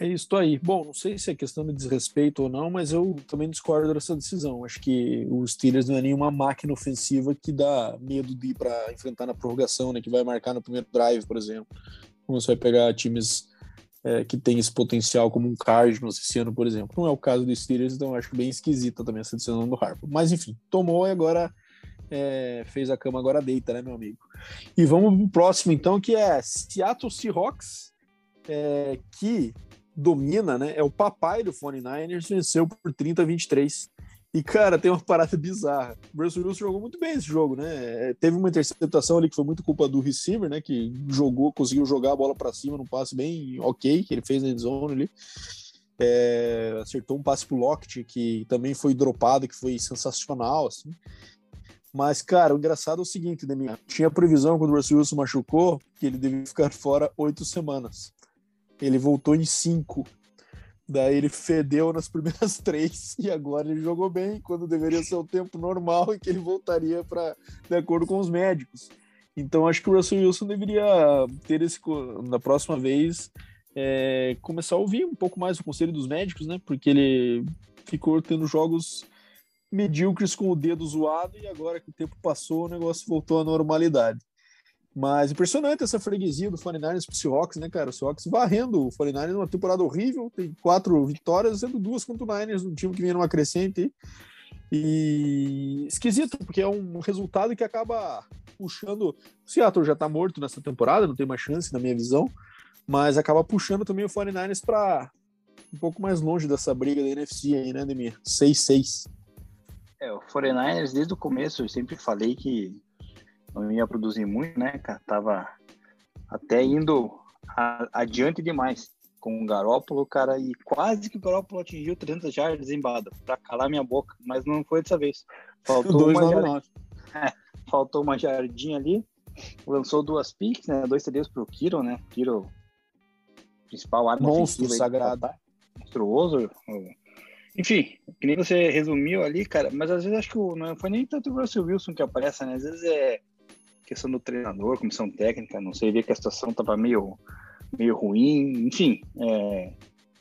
É isso aí. Bom, não sei se é questão de desrespeito ou não, mas eu também discordo dessa decisão. Acho que o Steelers não é nenhuma máquina ofensiva que dá medo de ir para enfrentar na prorrogação, né? Que vai marcar no primeiro drive, por exemplo. Como você vai pegar times é, que tem esse potencial, como um Cardinals esse ano, por exemplo. Não é o caso do Steelers, então acho bem esquisita também essa decisão do Harper. Mas enfim, tomou e agora é, fez a cama, agora deita, né, meu amigo? E vamos pro próximo, então, que é Seattle Seahawks. É, que domina, né? É o papai do 49ers, venceu por 30 a 23. E, cara, tem uma parada bizarra. O Russell Wilson jogou muito bem esse jogo, né? Teve uma interceptação ali que foi muito culpa do receiver, né? Que jogou, conseguiu jogar a bola para cima num passe bem ok, que ele fez na endzone ali. É, acertou um passe pro Lockett, que também foi dropado, que foi sensacional, assim. Mas, cara, o engraçado é o seguinte, Demian. Tinha previsão quando o Russell Wilson machucou que ele devia ficar fora oito semanas. Ele voltou em cinco. Daí ele fedeu nas primeiras três e agora ele jogou bem, quando deveria ser o tempo normal e que ele voltaria para de acordo com os médicos. Então acho que o Russell Wilson deveria ter esse na próxima vez é, começar a ouvir um pouco mais o conselho dos médicos, né? Porque ele ficou tendo jogos medíocres com o dedo zoado e agora que o tempo passou, o negócio voltou à normalidade. Mas impressionante essa freguesia do 49ers pro Seahawks, né, cara? O Seahawks varrendo o 49ers numa temporada horrível, tem quatro vitórias, sendo duas contra o Niners, um time que vinha numa crescente. E esquisito, porque é um resultado que acaba puxando. O Seattle já tá morto nessa temporada, não tem mais chance, na minha visão, mas acaba puxando também o 49ers para um pouco mais longe dessa briga da NFC aí, né, Demir? 6-6. É, o 49ers, desde o começo, eu sempre falei que não ia produzir muito, né, cara? Tava até indo a, adiante demais com o Garópolo, cara, e quase que o Garópolo atingiu 300 jardas em Bada, pra calar minha boca, mas não foi dessa vez. Faltou uma, jard... é, faltou uma jardinha ali, lançou duas picks, né, dois CDs pro Kiro, né, Kiro, principal arma Monstro sagrado. Monstruoso. Enfim, que nem você resumiu ali, cara, mas às vezes acho que não foi nem tanto o Russell Wilson que aparece, né, às vezes é questão do treinador, comissão técnica, não sei, ver que a situação estava meio, meio ruim, enfim. É,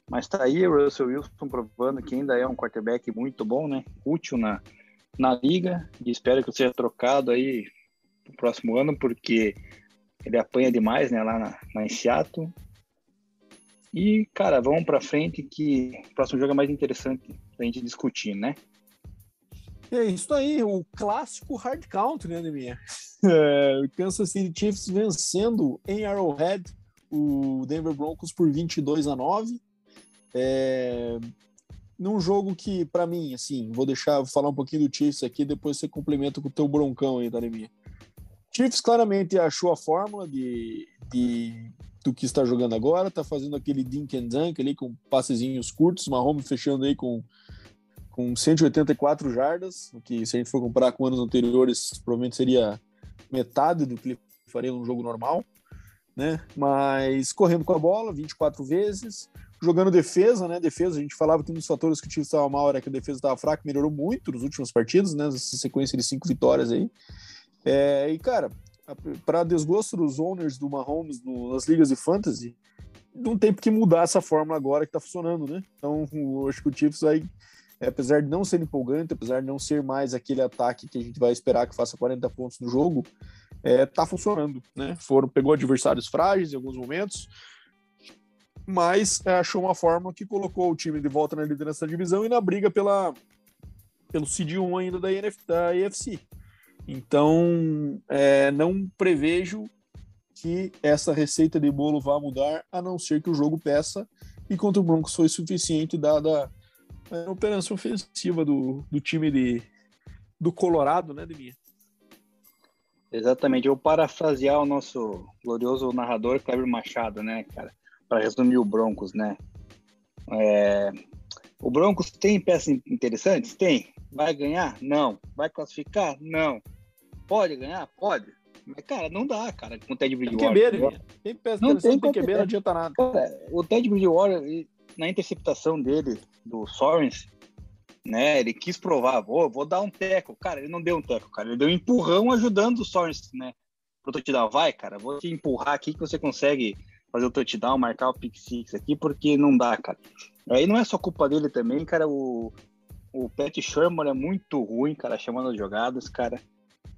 mas tá aí o Russell Wilson provando que ainda é um quarterback muito bom, né? Útil na, na liga e espero que seja trocado aí pro próximo ano, porque ele apanha demais, né, lá na, na Seattle. E, cara, vamos para frente que o próximo jogo é mais interessante pra gente discutir, né? É isso aí, o clássico hard count, né, Neminha? É, Kansas City Chiefs vencendo em Arrowhead o Denver Broncos por 22 a 9. É, num jogo que, para mim, assim, vou deixar vou falar um pouquinho do Chiefs aqui, depois você complementa com o teu broncão aí, Neminha. Chiefs claramente achou a fórmula de, de, do que está jogando agora, está fazendo aquele dink and dunk ali com passezinhos curtos, Mahomes fechando aí com com 184 jardas, o que se a gente for comparar com anos anteriores, provavelmente seria metade do que ele faria num jogo normal, né? Mas correndo com a bola 24 vezes, jogando defesa, né? Defesa, a gente falava que um dos fatores que o time estava mal era que a defesa estava fraca, melhorou muito nos últimos partidos, né? Sequência de cinco vitórias aí. É, e, cara, para desgosto dos owners do Mahomes no, nas ligas de fantasy, não tem que mudar essa fórmula agora que está funcionando, né? Então, acho que o Chiefs vai apesar de não ser empolgante, apesar de não ser mais aquele ataque que a gente vai esperar que faça 40 pontos no jogo, é, tá funcionando, né? Foram, pegou adversários frágeis em alguns momentos, mas é, achou uma forma que colocou o time de volta na liderança da divisão e na briga pela, pelo CD1 ainda da, NF, da AFC. Então, é, não prevejo que essa receita de bolo vá mudar, a não ser que o jogo peça, e contra o Broncos foi suficiente, dada é a operação ofensiva do, do time de, do Colorado, né, Deminha? Exatamente. Eu parafrasear o nosso glorioso narrador Cleber Machado, né, cara? Para resumir o Broncos, né? É... O Broncos tem peças interessantes? Tem. Vai ganhar? Não. Vai classificar? Não. Pode ganhar? Pode. Mas, cara, não dá, cara, com o Ted Bridgewater. Tem QB, né? Tem peça não tem, tem QB, não adianta nada. Cara, o Ted Bridgewater, na interceptação dele, do Sorens, né? Ele quis provar, vou, vou dar um teco. Cara, ele não deu um teco, cara. Ele deu um empurrão ajudando o Sorens, né? Pro touchdown. Vai, cara, vou te empurrar aqui que você consegue fazer o touchdown, marcar o pick six aqui, porque não dá, cara. Aí não é só culpa dele também, cara. O, o Pat Sherman é muito ruim, cara, chamando as jogadas, cara.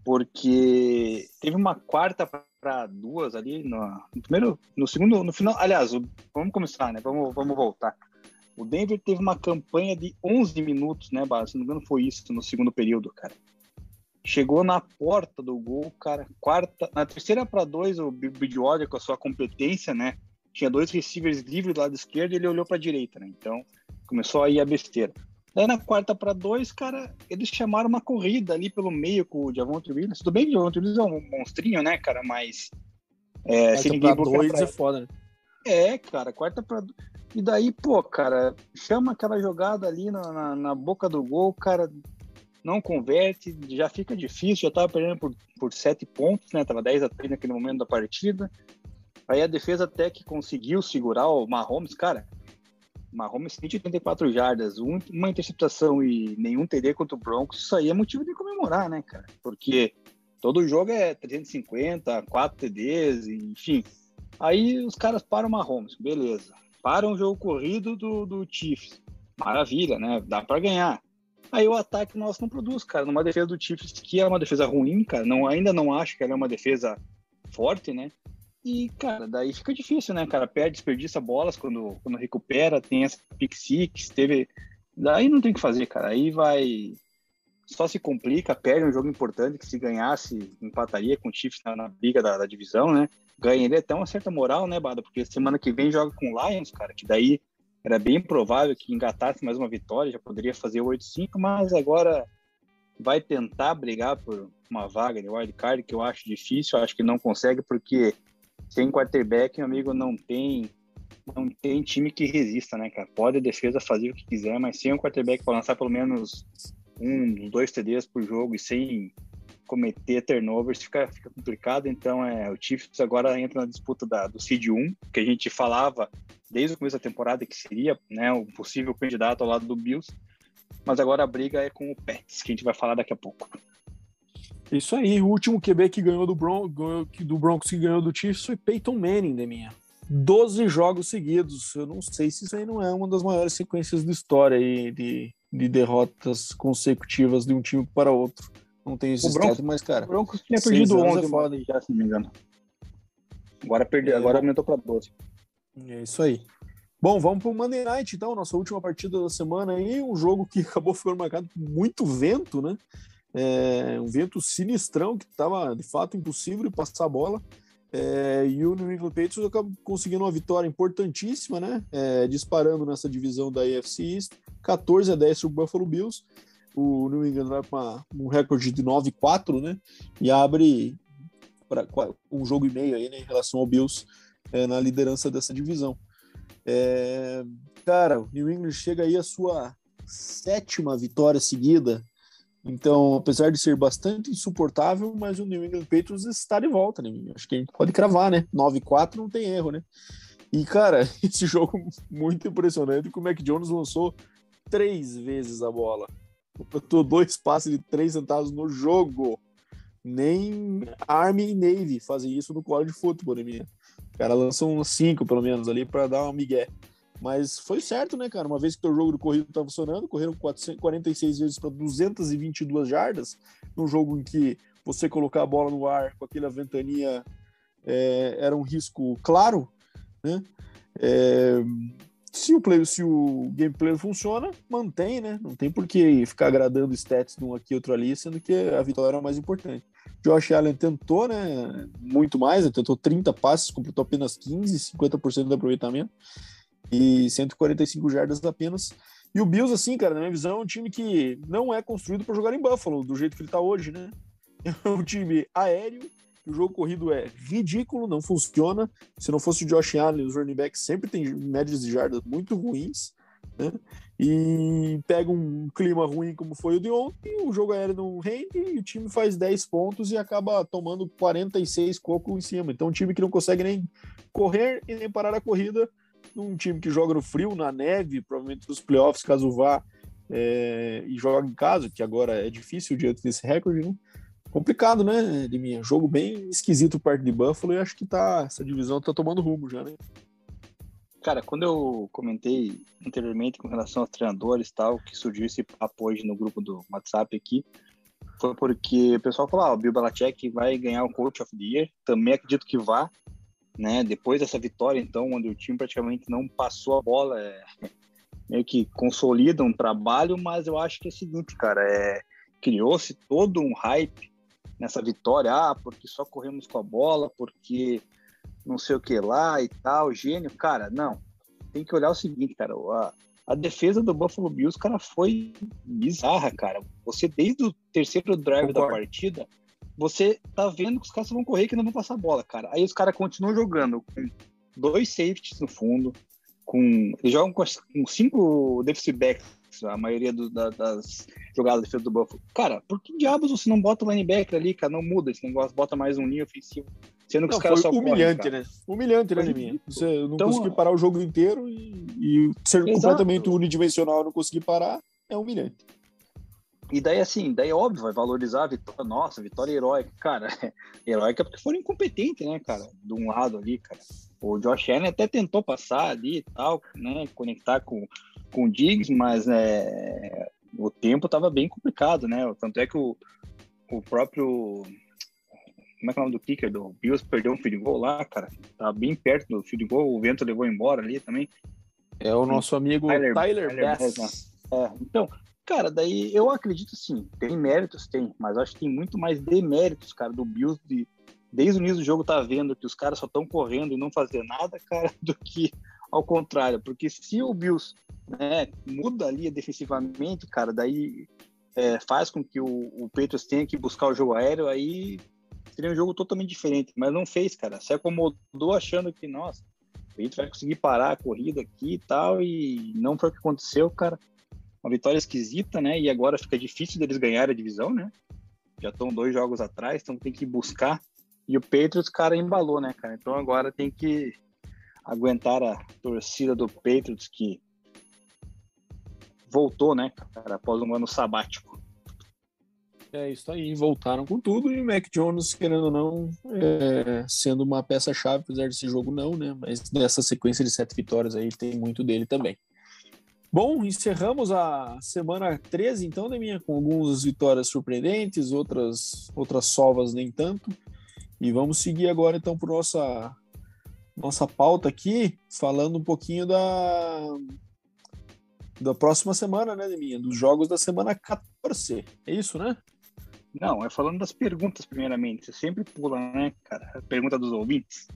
Porque teve uma quarta para duas ali no, no, primeiro, no segundo, no final. Aliás, vamos começar, né? Vamos, vamos voltar. O Denver teve uma campanha de 11 minutos, né, Bas? Se não me engano, foi isso no segundo período, cara. Chegou na porta do gol, cara. Quarta, na terceira para dois, o Bridgewater, com a sua competência, né? Tinha dois receivers livres do lado esquerdo e ele olhou para a direita, né? Então começou aí a besteira. Daí na quarta para dois, cara, eles chamaram uma corrida ali pelo meio com o Javonte Williams. Tudo bem que o Javonte Williams é um monstrinho, né, cara? Mas. É, se ninguém dois pra... é foda, né? É, cara, quarta para e daí, pô, cara, chama aquela jogada ali na, na, na, boca do gol, cara, não converte, já fica difícil, já tava perdendo por, por sete pontos, né? Tava 10 a 3 naquele momento da partida. Aí a defesa até que conseguiu segurar o Mahomes, cara. Mahomes 184 jardas, um, uma interceptação e nenhum TD contra o Broncos, isso aí é motivo de comemorar, né, cara? Porque todo jogo é 350, 4 TDs, enfim. Aí os caras param o Mahomes, beleza para um jogo corrido do, do Chiefs. Maravilha, né? Dá para ganhar. Aí o ataque nosso não produz, cara. Numa defesa do Chiefs, que é uma defesa ruim, cara, não, ainda não acho que ela é uma defesa forte, né? E, cara, daí fica difícil, né, cara? Perde, desperdiça bolas quando, quando recupera, tem essa pick six, teve. Daí não tem o que fazer, cara. Aí vai. Só se complica, perde um jogo importante que se ganhasse, empataria com o Chiefs na, na briga da, da, divisão, né? Ganharia até uma certa moral, né, Bada? Porque semana que vem joga com o Lions, cara, que daí era bem provável que engatasse mais uma vitória, já poderia fazer 8-5, mas agora vai tentar brigar por uma vaga de wildcard, que eu acho difícil, acho que não consegue, porque sem quarterback, meu amigo, não tem não tem time que resista, né, cara? Pode a defesa fazer o que quiser, mas sem um quarterback para lançar pelo menos um, dois TDs por jogo e sem cometer turnovers fica, fica complicado. Então, é, o Chiefs agora entra na disputa da, do Seed 1, que a gente falava desde o começo da temporada que seria né, o possível candidato ao lado do Bills. Mas agora a briga é com o Pets, que a gente vai falar daqui a pouco. Isso aí, o último QB que ganhou do, Bron do Broncos que ganhou do Chiefs foi Peyton Manning, né, minha? 12 jogos seguidos. Eu não sei se isso aí não é uma das maiores sequências da história aí de, de derrotas consecutivas de um time para outro. Não tem esse Broncos, mas, cara. O Broncos tinha perdido 11 é já, se não me engano. Agora perdeu, é, agora aumentou para 12. É isso aí. Bom, vamos para o Monday Night, então, nossa última partida da semana aí, um jogo que acabou ficando marcado por muito vento, né? É, um vento sinistrão que estava de fato impossível de passar a bola. É, e o New England Patriots acabou conseguindo uma vitória importantíssima, né? É, disparando nessa divisão da AFC East, 14 a 10 sobre o Buffalo Bills. O New England vai para um recorde de 9-4, né? E abre para um jogo e meio aí, né, em relação ao Bills é, na liderança dessa divisão. É, cara, o New England chega aí a sua sétima vitória seguida então, apesar de ser bastante insuportável, mas o New England Patriots está de volta, né? Acho que a gente pode cravar, né? 9-4 não tem erro, né? E, cara, esse jogo muito impressionante que o Mac Jones lançou três vezes a bola. Completou dois passes de três centavos no jogo. Nem Army e Navy fazem isso no college football, né? O cara lançou uns cinco, pelo menos, ali para dar uma migué. Mas foi certo, né, cara? Uma vez que o jogo do corrido tá funcionando, correram 446 vezes para 222 jardas, num jogo em que você colocar a bola no ar com aquela ventania é, era um risco claro, né? É, se o play, se o gameplay funciona, mantém, né? Não tem por que ficar agradando stats de um aqui outro ali, sendo que a vitória é o mais importante. Josh Allen tentou, né? Muito mais, tentou 30 passes, completou apenas 15, 50% de aproveitamento e 145 jardas apenas. E o Bills, assim, cara, na minha visão, é um time que não é construído para jogar em Buffalo, do jeito que ele está hoje, né? É um time aéreo, o jogo corrido é ridículo, não funciona. Se não fosse o Josh Allen, os running backs sempre têm médias de jardas muito ruins, né? E pega um clima ruim como foi o de ontem, o jogo aéreo não rende e o time faz 10 pontos e acaba tomando 46 coco em cima. Então, um time que não consegue nem correr e nem parar a corrida num time que joga no frio, na neve, provavelmente nos playoffs, caso vá, é, e joga em casa, que agora é difícil diante desse recorde, né? Complicado, né, de minha Jogo bem esquisito parte de Buffalo e acho que tá, essa divisão tá tomando rumo já, né? Cara, quando eu comentei anteriormente com relação aos treinadores tal, que surgiu esse papo hoje no grupo do WhatsApp aqui, foi porque o pessoal falou, ah, o Bill Belichick vai ganhar o Coach of the Year, também acredito que vá, né? Depois dessa vitória, então, onde o time praticamente não passou a bola, é, meio que consolida um trabalho, mas eu acho que é o seguinte, cara, é, criou-se todo um hype nessa vitória, ah, porque só corremos com a bola, porque não sei o que lá e tal, gênio, cara, não. Tem que olhar o seguinte, cara, a, a defesa do Buffalo Bills, cara, foi bizarra, cara. Você, desde o terceiro drive Concordo. da partida, você tá vendo que os caras vão correr que não vão passar a bola, cara. Aí os caras continuam jogando com dois safeties no fundo, com eles jogam com, com cinco defensive backs, a maioria do, da, das jogadas de defesa do Buffalo. Cara, por que diabos você não bota o linebacker ali, cara? Não muda esse negócio, bota mais um ninho ofensivo. Sendo que não, os caras só humilhante, correm, né? Humilhante, né, mim? Você não então, conseguir parar o jogo inteiro e, e ser exato. completamente unidimensional não conseguir parar é humilhante. E daí, assim, daí óbvio, vai valorizar a vitória, nossa, vitória heróica. Cara, heróica porque foram incompetentes, né, cara? De um lado ali, cara. O Josh Allen até tentou passar ali e tal, né? Conectar com, com o Diggs, mas é, o tempo estava bem complicado, né? Tanto é que o, o próprio. Como é que é o nome do kicker do Bills perdeu um field goal lá, cara? Tava bem perto do field goal, o vento levou embora ali também. É o nosso amigo Tyler, Tyler, Tyler Bass. Bass é, então, cara, daí eu acredito sim, tem méritos, tem, mas acho que tem muito mais deméritos, cara, do Bills de, desde o início do jogo tá vendo que os caras só estão correndo e não fazer nada, cara, do que ao contrário, porque se o Bills né, muda ali defensivamente, cara, daí é, faz com que o, o tenha que buscar o jogo aéreo, aí seria um jogo totalmente diferente, mas não fez, cara. Se acomodou achando que, nossa, o Patriots vai conseguir parar a corrida aqui e tal, e não foi o que aconteceu, cara. Uma vitória esquisita, né? E agora fica difícil deles ganharem a divisão, né? Já estão dois jogos atrás, então tem que buscar. E o Patriots, cara, embalou, né, cara? Então agora tem que aguentar a torcida do Patriots que voltou, né, cara, após um ano sabático. É isso aí, voltaram com tudo e o Mac Jones, querendo ou não, é, sendo uma peça-chave, apesar desse jogo não, né? Mas nessa sequência de sete vitórias aí tem muito dele também. Bom, encerramos a semana 13, então, né, minha, com algumas vitórias surpreendentes, outras, outras sovas nem tanto. E vamos seguir agora, então, para nossa nossa pauta aqui, falando um pouquinho da, da próxima semana, né, minha? Dos jogos da semana 14. É isso, né? Não, é falando das perguntas, primeiramente. Você sempre pula, né, cara? A pergunta dos ouvintes.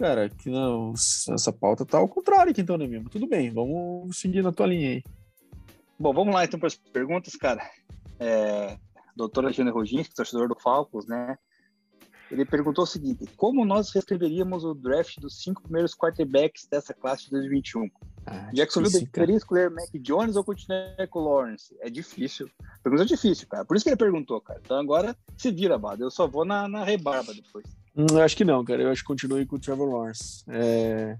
Cara, que não, essa pauta tá ao contrário aqui, então, né, mesmo? Tudo bem, vamos seguir na tua linha aí. Bom, vamos lá então para as perguntas, cara. É, doutora Alexandre Roginski, torcedor do Falcons, né? Ele perguntou o seguinte: como nós reescreveríamos o draft dos cinco primeiros quarterbacks dessa classe de 2021? Ah, Jacksonville deveria escolher Mac Jones ou continuar com o Lawrence? É difícil. Pergunta difícil, cara. Por isso que ele perguntou, cara. Então agora se vira, Bado. Eu só vou na, na rebarba depois. Hum, eu acho que não, cara. Eu acho que continue com o Trevor Lawrence. É...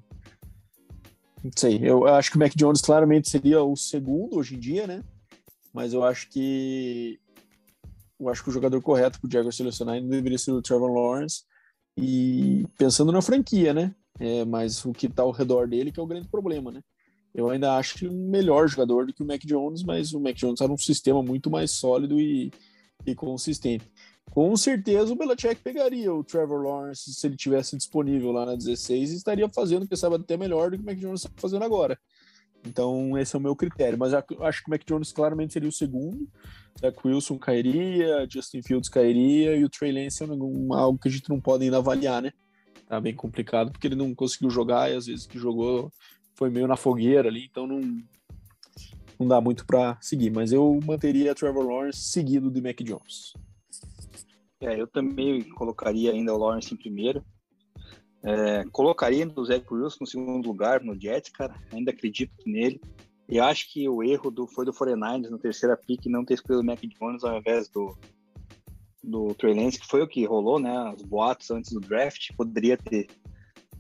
Não sei. Eu acho que o Mac Jones claramente seria o segundo hoje em dia, né? Mas eu acho que eu acho que o jogador correto para o Jaguars selecionar ainda deveria ser o Trevor Lawrence. E pensando na franquia, né? É, mas o que está ao redor dele que é o grande problema, né? Eu ainda acho que um melhor jogador do que o Mac Jones, mas o Mac Jones está num sistema muito mais sólido e, e consistente. Com certeza o Belichick pegaria o Trevor Lawrence se ele tivesse disponível lá na 16 e estaria fazendo, quem sabe, até melhor do que o Mac Jones está fazendo agora. Então, esse é o meu critério. Mas acho que o Mac Jones claramente seria o segundo. Zach Wilson cairia, Justin Fields cairia e o Trey Lance é um, algo que a gente não pode ainda avaliar, né? Tá bem complicado porque ele não conseguiu jogar e às vezes que jogou foi meio na fogueira ali, então não, não dá muito para seguir. Mas eu manteria Trevor Lawrence seguido de Mac Jones. É, eu também colocaria ainda o Lawrence em primeiro. É, colocaria o Zach Wilson no segundo lugar no Jets, cara. Ainda acredito nele. E acho que o erro do, foi do 49ers na terceira pick não ter escolhido o Mac Jones ao invés do, do Trey Lance, que foi o que rolou, né? Os boatos antes do draft poderia ter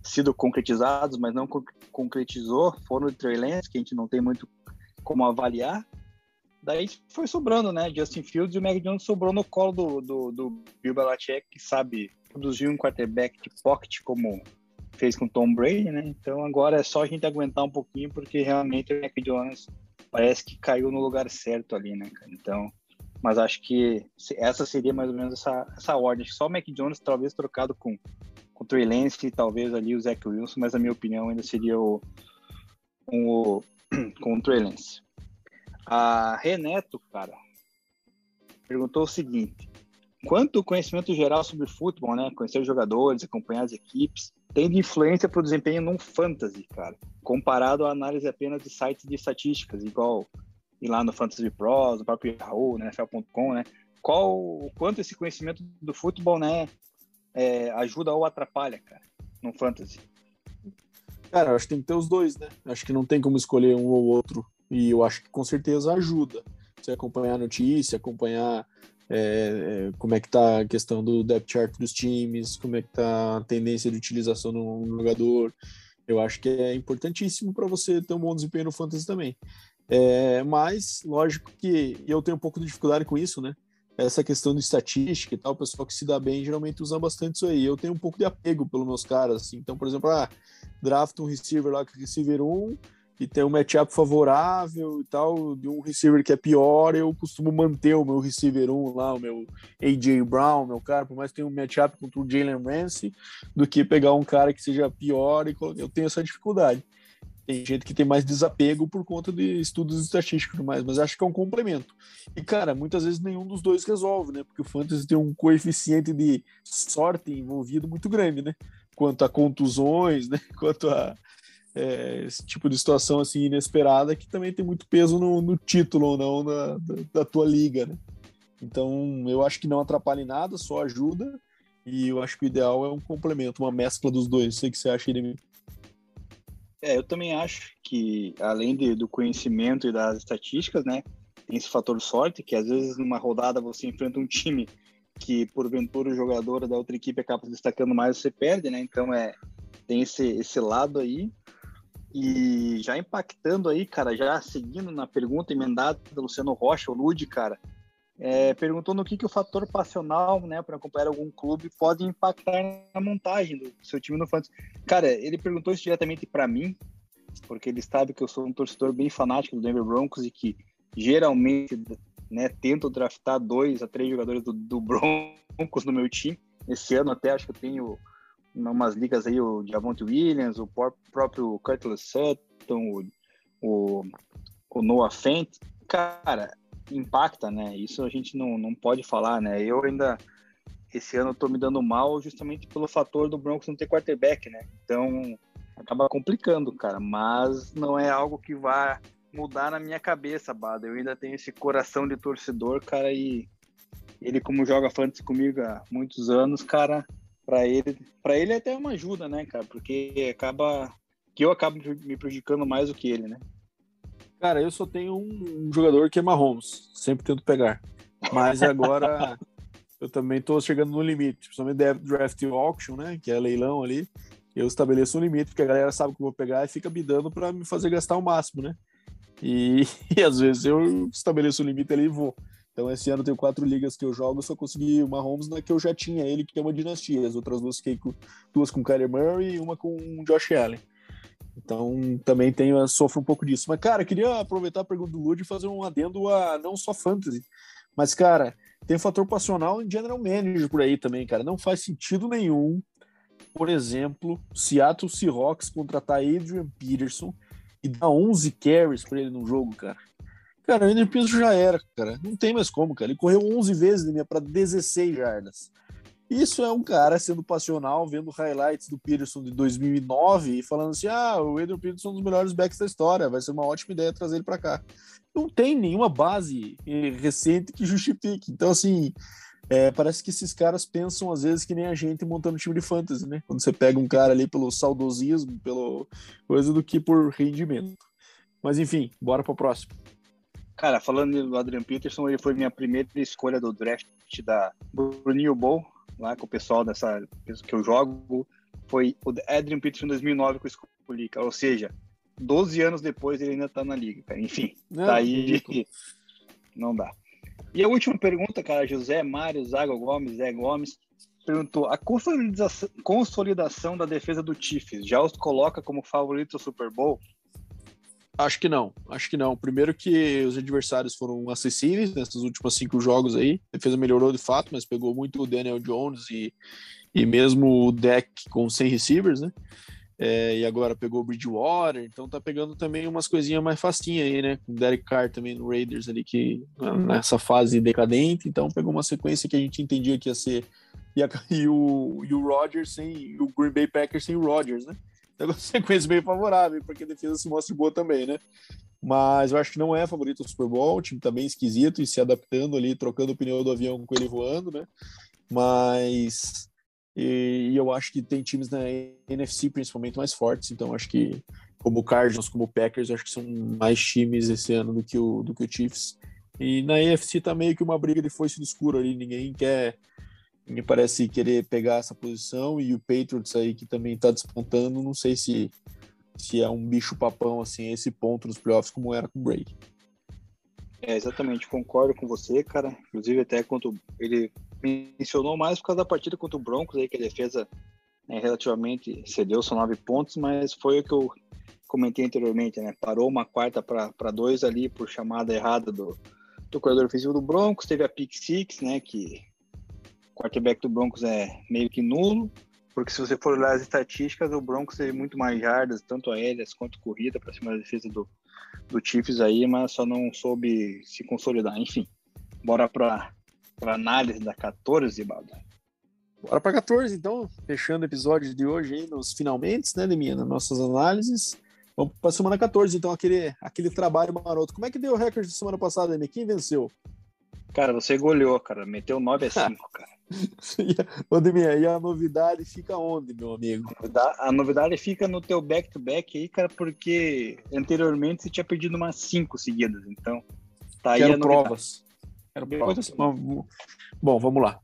sido concretizados, mas não concretizou. Foram o Trey Lance, que a gente não tem muito como avaliar. Daí foi sobrando, né? Justin Fields e o Mac Jones sobrou no colo do, do, do Bill Belichick, que sabe produzir um quarterback de pocket como fez com Tom Brady, né? Então agora é só a gente aguentar um pouquinho, porque realmente o Mac Jones parece que caiu no lugar certo ali, né, cara? Então, mas acho que essa seria mais ou menos essa, essa ordem. Só o Mac Jones talvez trocado com, com o Trey Lance e talvez ali o Zach Wilson, mas a minha opinião ainda seria o, o com o Trey Lance. A Reneto, cara, perguntou o seguinte: quanto conhecimento geral sobre futebol, né? Conhecer os jogadores, acompanhar as equipes, tem de influência para o desempenho num fantasy, cara, comparado à análise apenas de sites de estatísticas, igual ir lá no Fantasy Pros, no próprio Yahoo, né, NFL.com, né? Qual, o quanto esse conhecimento do futebol, né, é, ajuda ou atrapalha, cara, no fantasy? Cara, acho que tem que ter os dois, né? Acho que não tem como escolher um ou outro. E eu acho que com certeza ajuda. Você acompanhar a notícia, acompanhar é, é, como é que tá a questão do depth chart dos times, como é que tá a tendência de utilização no, jogador. Eu acho que é importantíssimo para você ter um bom desempenho no fantasy também. É, mas, lógico que eu tenho um pouco de dificuldade com isso, né? Essa questão de estatística e tal, o pessoal que se dá bem geralmente usa bastante isso aí. Eu tenho um pouco de apego pelos meus caras, assim. Então, por exemplo, ah, draft um receiver lá receiver 1, e tem um matchup favorável e tal, de um receiver que é pior, eu costumo manter o meu receiver 1 lá, o meu AJ Brown, meu cara, por mais que tenha um matchup contra o Jalen Ramsey, do que pegar um cara que seja pior e eu tenho essa dificuldade. Tem gente que tem mais desapego por conta de estudos estatísticos e mais, mas acho que é um complemento. E, cara, muitas vezes nenhum dos dois resolve, né? Porque o Fantasy tem um coeficiente de sorte envolvido muito grande, né? Quanto a contusões, né? Quanto a é, esse tipo de situação assim inesperada que também tem muito peso no, no título ou não da, da, da, tua liga, né? Então eu acho que não atrapalha em nada, só ajuda e eu acho que o ideal é um complemento, uma mescla dos dois. Sei que você acha mim. É, eu também acho que além de, do conhecimento e das estatísticas, né, tem esse fator sorte que às vezes numa rodada você enfrenta um time que porventura o jogador da outra equipe acaba destacando mais, você perde, né? Então é tem esse, esse lado aí. E já impactando aí, cara, já seguindo na pergunta emendada do Luciano Rocha, o Lud, cara, é, perguntou no que, que o fator passional, né, para acompanhar algum clube pode impactar na montagem do seu time no fantasy. Cara, ele perguntou isso diretamente para mim, porque ele sabe que eu sou um torcedor bem fanático do Denver Broncos e que geralmente, né, tento draftar dois a três jogadores do, do Broncos no meu time. Esse ano até acho que eu tenho em umas ligas aí o Javonte Williams, o próprio Curtis Sutton, o, o, o Noah Fent, cara, impacta, né? Isso a gente não, não pode falar, né? Eu ainda esse ano tô me dando mal justamente pelo fator do Broncos não ter quarterback, né? Então acaba complicando, cara, mas não é algo que vá mudar na minha cabeça, Bada. Eu ainda tenho esse coração de torcedor, cara, e ele como joga fantasy comigo há muitos anos, cara, para ele, para ele é até uma ajuda, né, cara? Porque acaba que eu acabo me prejudicando mais do que ele, né? Cara, eu só tenho um jogador que é Mahomes, sempre tento pegar. Mas agora eu também tô chegando no limite, principalmente draft auction, né, que é leilão ali. Eu estabeleço um limite, porque a galera sabe que eu vou pegar e fica me dando para me fazer gastar o máximo, né? E, e às vezes eu estabeleço o limite ali e vou. Então, esse ano eu tenho quatro ligas que eu jogo, só consegui uma Mahomes na que eu já tinha ele, que é uma dinastia. As outras duas fiquei com duas com Kyler Murray e uma com Josh Allen. Então, também tenho, sofro um pouco disso. Mas, cara, queria aproveitar a pergunta do Lud e fazer um adendo a não só fantasy, mas, cara, tem fator passional em general manager por aí também, cara. Não faz sentido nenhum, por exemplo, Seattle Seahawks contratar Adrian Peterson e dar 11 carries para ele no jogo, cara. Cara, o Andrew Peterson já era, cara. Não tem mais como, cara. Ele correu 11 vezes de minha para 16 jardas. Isso é um cara sendo passional, vendo highlights do Peterson de 2009 e falando assim: ah, o Andrew Peterson é um dos melhores backs da história, vai ser uma ótima ideia trazer ele para cá. Não tem nenhuma base eh, recente que justifique. Então, assim, é, parece que esses caras pensam às vezes que nem a gente montando time de fantasy, né? Quando você pega um cara ali pelo saudosismo, pelo coisa do que por rendimento. Mas enfim, bora para o próximo. Cara, falando do Adrian Peterson, ele foi minha primeira escolha do draft da New Bowl, lá com o pessoal dessa que eu jogo. Foi o Adrian Peterson em 2009 que eu escolhi, cara. Ou seja, 12 anos depois ele ainda tá na liga, cara. Enfim, não, tá aí. Não dá. E a última pergunta, cara, José Mário Zago Gomes, Zé Gomes, perguntou: a consolidação, consolidação da defesa do Chiefs já os coloca como favorito ao Super Bowl? Acho que não, acho que não. Primeiro que os adversários foram acessíveis nesses últimos cinco jogos aí. A defesa melhorou de fato, mas pegou muito o Daniel Jones e, e mesmo o deck com 100 receivers, né? É, e agora pegou o Bridgewater, então tá pegando também umas coisinhas mais facinhas aí, né? Com o Derek Carr também no Raiders ali, que nessa fase decadente, então pegou uma sequência que a gente entendia que ia ser. E, a, e o, e o Rodgers sem. o Green Bay Packers sem o Rodgers, né? Uma sequência bem favorável, porque a defesa se mostra boa também, né? Mas eu acho que não é favorito do Super Bowl, o time tá bem esquisito e se adaptando ali, trocando o pneu do avião com ele voando, né? Mas e, e, eu acho que tem times na NFC principalmente mais fortes, então acho que como o Cardinals, como o Packers, acho que são mais times esse ano do que o do que o Chiefs. E na AFC tá meio que uma briga de foice no escuro ali, ninguém quer me parece querer pegar essa posição e o Patriots aí que também está despontando, não sei se se é um bicho papão assim esse ponto nos playoffs como era com o Brady. É, exatamente, concordo com você, cara. Inclusive até quando ele mencionou mais por causa da partida contra o Broncos aí que a defesa né, relativamente cedeu só nove pontos, mas foi o que eu comentei anteriormente, né? Parou uma quarta para dois ali por chamada errada do, do corredor ofensivo do Broncos. Teve a pick six, né? Que quarterback do Broncos é meio que nulo, porque se você for olhar as estatísticas, o Broncos teve muito mais jardas, tanto aéreas quanto corrida, para cima da defesa do, do Chiefs aí, mas só não soube se consolidar. Enfim, bora para análise da 14, Bado. Bora para 14, então, fechando o episódio de hoje aí, nos finalmente, né, Leminha, nas nossas análises. Vamos para a semana 14, então, aquele, aquele trabalho maroto. Como é que deu o recorde da semana passada, Leminha? Quem venceu? Cara, você goleou, cara. Meteu 9 a 5, cara. Odemir, e a novidade fica onde, meu amigo? A novidade fica no teu back-to-back -back aí, cara, porque anteriormente você tinha perdido umas 5 seguidas, então tá aí Quero a provas. Quero provas. Bom, vamos lá.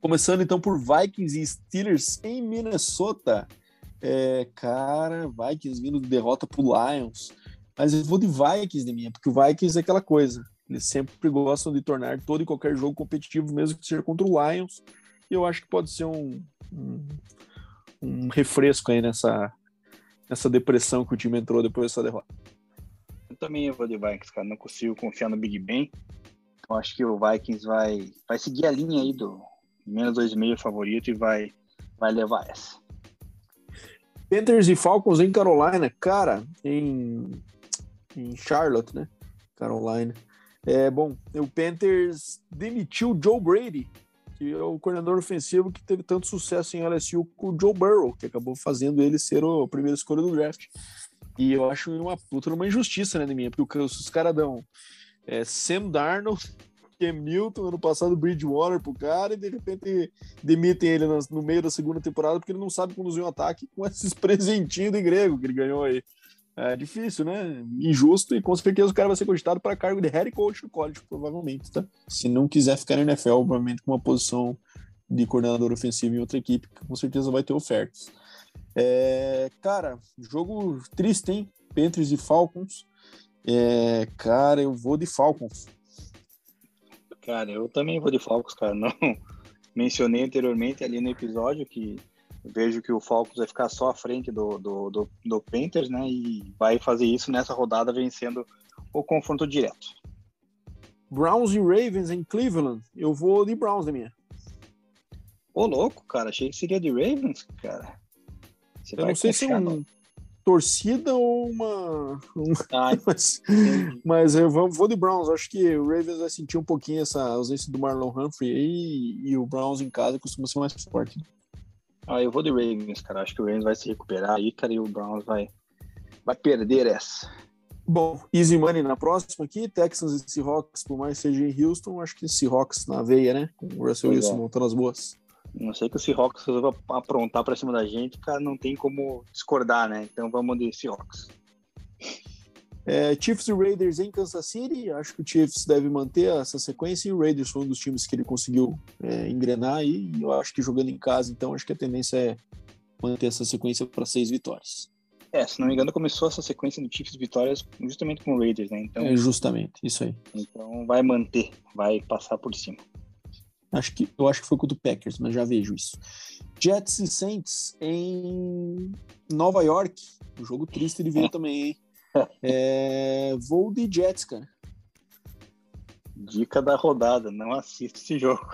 Começando então por Vikings e Steelers em Minnesota. É, cara, Vikings vindo de derrota pro Lions. Mas eu vou de Vikings de minha, porque o Vikings é aquela coisa. Eles sempre gostam de tornar todo e qualquer jogo competitivo, mesmo que seja contra o Lions. E eu acho que pode ser um, um, um refresco aí nessa, nessa depressão que o time entrou depois dessa derrota. Eu também vou de Vikings, cara. Não consigo confiar no Big Ben. Então acho que o Vikings vai, vai seguir a linha aí do, menos 2,5 favorito e vai, vai levar essa. Panthers e Falcons em Carolina, cara, em, em Charlotte, né? Carolina. É bom, o Panthers demitiu Joe Brady, que é o coordenador ofensivo que teve tanto sucesso em LSU com o Joe Burrow, que acabou fazendo ele ser o primeiro escolha do draft. E eu acho uma puta uma injustiça, né, minha, porque os caras dão é, Sam Darnold, Cam Newton, ano passado Bridgewater pro cara, e de repente demitem ele no, no meio da segunda temporada porque ele não sabe conduzir um ataque com esses presentinhos de grego que ele ganhou aí. É difícil, né? Injusto, e com certeza o cara vai ser cogitado para cargo de head coach no college, provavelmente, tá? Se não quiser ficar na NFL, provavelmente com uma posição de coordenador ofensivo em outra equipe, com certeza vai ter ofertas. É, cara, jogo triste, hein? Panthers e Falcons. É, cara, eu vou de Falcons. Cara, eu também vou de Falcons, cara. Não mencionei anteriormente ali no episódio que vejo que o Falcons vai ficar só à frente do, do, do, do Panthers, né? E vai fazer isso nessa rodada vencendo o confronto direto. Browns e Ravens em Cleveland. Eu vou de Browns da minha. Ô, louco, cara. Achei que seria de Ravens, cara. Você eu não sei se é um, torcida ou uma. Ai, mas, mas eu vou, vou de Browns. Acho que o Ravens vai sentir um pouquinho essa ausência do Marlon Humphrey e, e o Browns em casa costuma ser mais forte. Ah, eu vou de Ravens, cara. Acho que o Ravens vai se recuperar aí, cara, e o Browns vai, vai perder essa. Bom, easy money na próxima aqui, Texans e Seahawks, por mais seja em Houston, acho que Seahawks na veia, né? Com o Russell Wilson é. montando as boas. Não sei que o Seahawks resolva aprontar para cima da gente, cara, não tem como discordar, né? Então vamos de Seahawks. É, Chiefs e Raiders em Kansas City, acho que o Chiefs deve manter essa sequência e o Raiders foi um dos times que ele conseguiu é, engrenar aí, e eu acho que jogando em casa, então acho que a tendência é manter essa sequência para seis vitórias. É, se não me engano, começou essa sequência de Chiefs vitórias justamente com o Raiders, né? Então, é justamente, isso aí. Então vai manter, vai passar por cima. Acho que, eu acho que foi contra o Packers, mas já vejo isso. Jets e Saints em Nova York. Um jogo triste de ver também, hein? É, vou de Jets, cara. Dica da rodada, não assista esse jogo.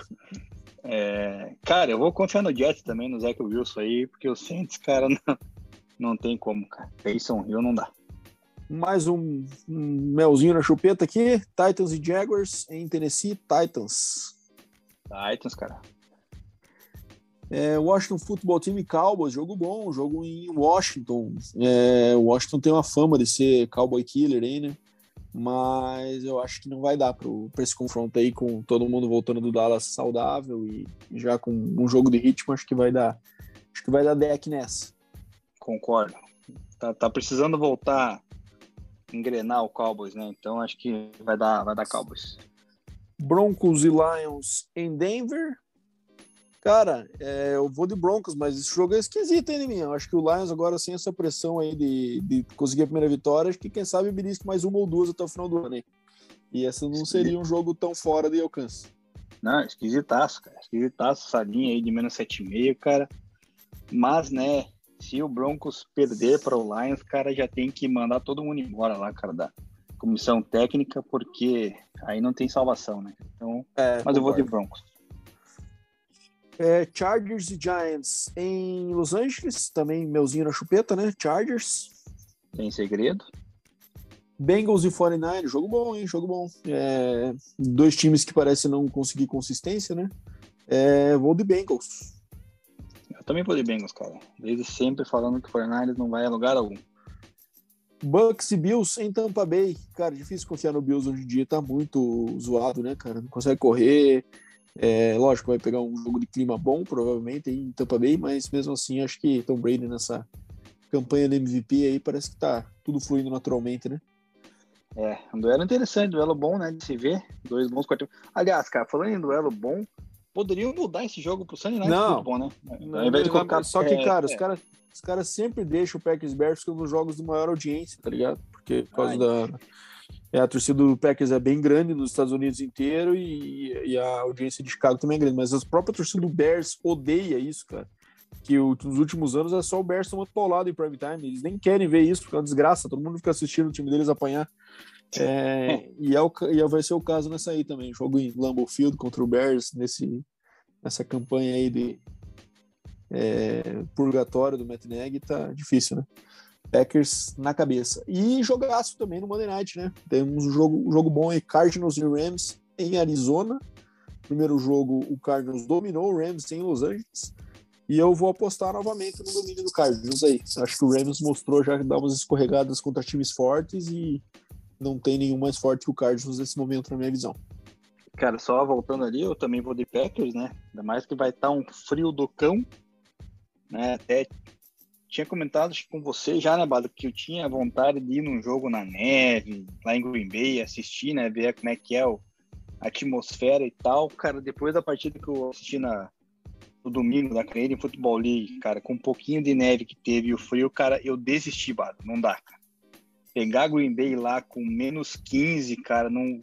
É, cara, eu vou confiar no Jets também, no Zach Wilson aí, porque o Saints, cara, não, não tem como, cara. Payson Hill não dá. Mais um, um melzinho na chupeta aqui. Titans e Jaguars em Tennessee. Titans. Titans, cara. É, Washington Football Team e Cowboys, jogo bom, jogo em Washington. É, Washington tem uma fama de ser cowboy killer aí, né? Mas eu acho que não vai dar para esse confronto aí com todo mundo voltando do Dallas saudável e já com um jogo de ritmo, acho que vai dar. Acho que vai dar deck nessa. Concordo. Tá, tá precisando voltar engrenar o Cowboys, né? Então acho que vai dar, vai dar Cowboys. Broncos e Lions em Denver. Cara, é, eu vou de Broncos, mas esse jogo é esquisito, hein? Eu acho que o Lions agora, sem essa pressão aí de, de conseguir a primeira vitória, acho que quem sabe belisque mais uma ou duas até o final do ano, hein? E essa não seria um jogo tão fora de alcance. Não, esquisitaço, cara. Esquisitaço essa linha aí de menos 7,5, cara. Mas, né, Se o Broncos perder para o Lions, cara, já tem que mandar todo mundo embora lá, cara, da comissão técnica, porque aí não tem salvação, né? Então, é, mas eu vou de Broncos. É, Chargers e Giants em Los Angeles, também meuzinho na chupeta, né? Chargers. Tem segredo. Bengals e 49, jogo bom, hein? Jogo bom. É, dois times que parecem não conseguir consistência, né? É, vou de Bengals. Eu também vou de Bengals, cara. Desde sempre falando que o 49 não vai a lugar algum. Bucks e Bills em Tampa Bay. Cara, difícil confiar no Bills hoje em dia, tá muito zoado, né, cara? Não consegue correr. É, lógico, vai pegar um jogo de clima bom, provavelmente, em Tampa Bay, mas mesmo assim, acho que Tom Brady nessa campanha de MVP aí parece que tá tudo fluindo naturalmente, né? É, um duelo interessante, duelo bom, né, de se ver. Dois bons quartos. Aliás, cara, falando em duelo bom, poderiam mudar esse jogo pro Sunday Night não, Football, né? Não, Ao invés de colocar... Só que, é, cara, é. os caras os caras sempre deixam o Packers Bears nos jogos de maior audiência, tá ligado? Porque por causa Ai. da é, a torcida do Packers é bem grande nos Estados Unidos inteiro e, e, a audiência de Chicago também é grande, mas a própria torcida do Bears odeia isso, cara. Que o, nos últimos anos é só o Bears tomando paulado em prime time. Eles nem querem ver isso, porque é uma desgraça. Todo mundo fica assistindo o time deles apanhar. É, e, é o, e vai ser o caso nessa aí também. Jogo em Lambeau Field contra o Bears nesse, nessa campanha aí de é, purgatório do Matt Nagy. Tá difícil, né? Packers na cabeça. E jogaço também no Monday Night, né? Temos um jogo, um jogo bom aí, Cardinals e Rams em Arizona. Primeiro jogo, o Cardinals dominou o Rams em Los Angeles. E eu vou apostar novamente no domínio do Cardinals aí. Acho que o Rams mostrou já dá umas escorregadas contra times fortes e não tem nenhum mais forte que o Cardinals nesse momento, na minha visão. Cara, só voltando ali, eu também vou de Packers, né? Ainda mais que vai estar tá um frio do cão, né? Até tinha comentado com você já, né, Bado, que eu tinha vontade de ir num jogo na neve, lá em Green Bay, assistir, né, ver como é que é o, a atmosfera e tal. Cara, depois da partida que eu assisti na, no domingo da Canadian Football League, cara, com um pouquinho de neve que teve e o frio, cara, eu desisti, Bado, não dá, cara. Pegar Green Bay lá com menos 15, cara, não,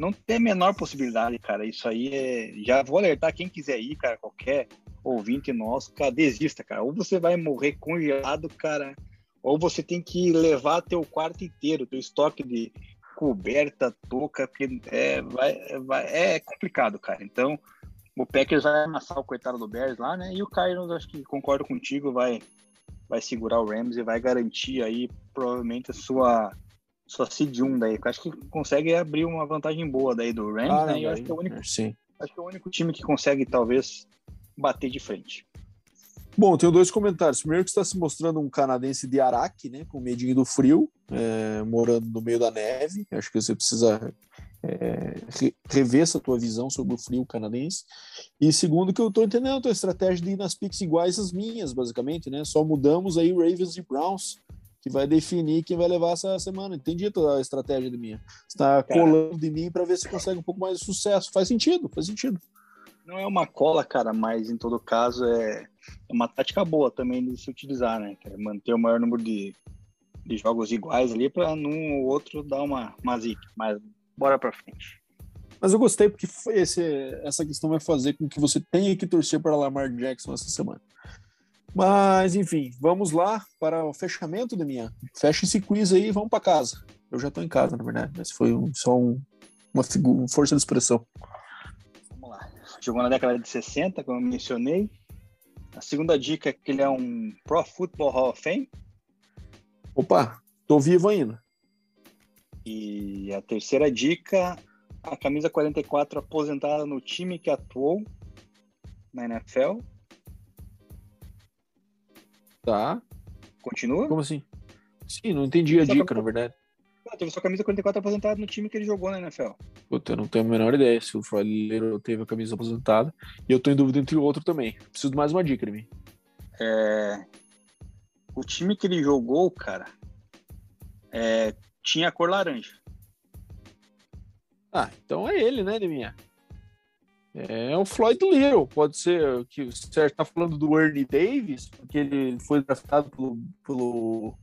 não tem a menor possibilidade, cara. Isso aí é. Já vou alertar quem quiser ir, cara, qualquer ouvinte nosso, cara, desista, cara. Ou você vai morrer congelado, cara, ou você tem que levar teu quarto inteiro, teu estoque de coberta, touca, porque é, vai, vai, é complicado, cara. Então, o Packers vai amassar o coitado do Bears lá, né? E o Cardinals, acho que concordo contigo, vai, vai segurar o Rams e vai garantir aí, provavelmente, a sua sua seed 1 daí. Acho que consegue abrir uma vantagem boa daí do Rams, ah, né? E acho que é o único, sim. acho que é o único time que consegue talvez bater de frente. Bom, tenho dois comentários. Primeiro que está se mostrando um canadense de Araque, né, com medinho do frio, é, morando no meio da neve. Acho que você precisa é, rever essa tua visão sobre o frio canadense. E segundo que eu estou entendendo a tua estratégia de ir nas picks iguais às minhas, basicamente, né? Só mudamos aí Ravens e Browns, que vai definir quem vai levar essa semana. Entendi a tua estratégia de minha. Você está colando de mim para ver se consegue um pouco mais de sucesso. Faz sentido, faz sentido. Não é uma cola, cara, mas em todo caso é uma tática boa também de se utilizar, né? É manter o maior número de, de jogos iguais ali para num ou outro dar uma, uma zica. Mas bora para frente. Mas eu gostei porque esse, essa questão vai fazer com que você tenha que torcer para Lamar Jackson essa semana. Mas, enfim, vamos lá para o fechamento da minha. Fecha esse quiz aí e vamos para casa. Eu já estou em casa, na verdade, mas foi um, só um, uma, uma força de expressão jogou na década de 60, como eu mencionei. A segunda dica é que ele é um Pro Football Hall of Fame. Opa, tô vivo ainda. E a terceira dica, a camisa 44 aposentada no time que atuou na NFL. Tá. Continua? Como assim? Sim, não entendi a dica, na verdade. Ah, teve sua camisa 44 aposentada no time que ele jogou na NFL. Puta, eu não tenho a menor ideia se o Floyd teve a camisa aposentada. E eu tô em dúvida entre o outro também. Preciso de mais uma dica de mim. É... O time que ele jogou, cara, é... tinha a cor laranja. Ah, então é ele, né, Deminha? É o Floyd Little. Pode ser que você está falando do Ernie Davis, porque ele foi draftado pelo, pelo,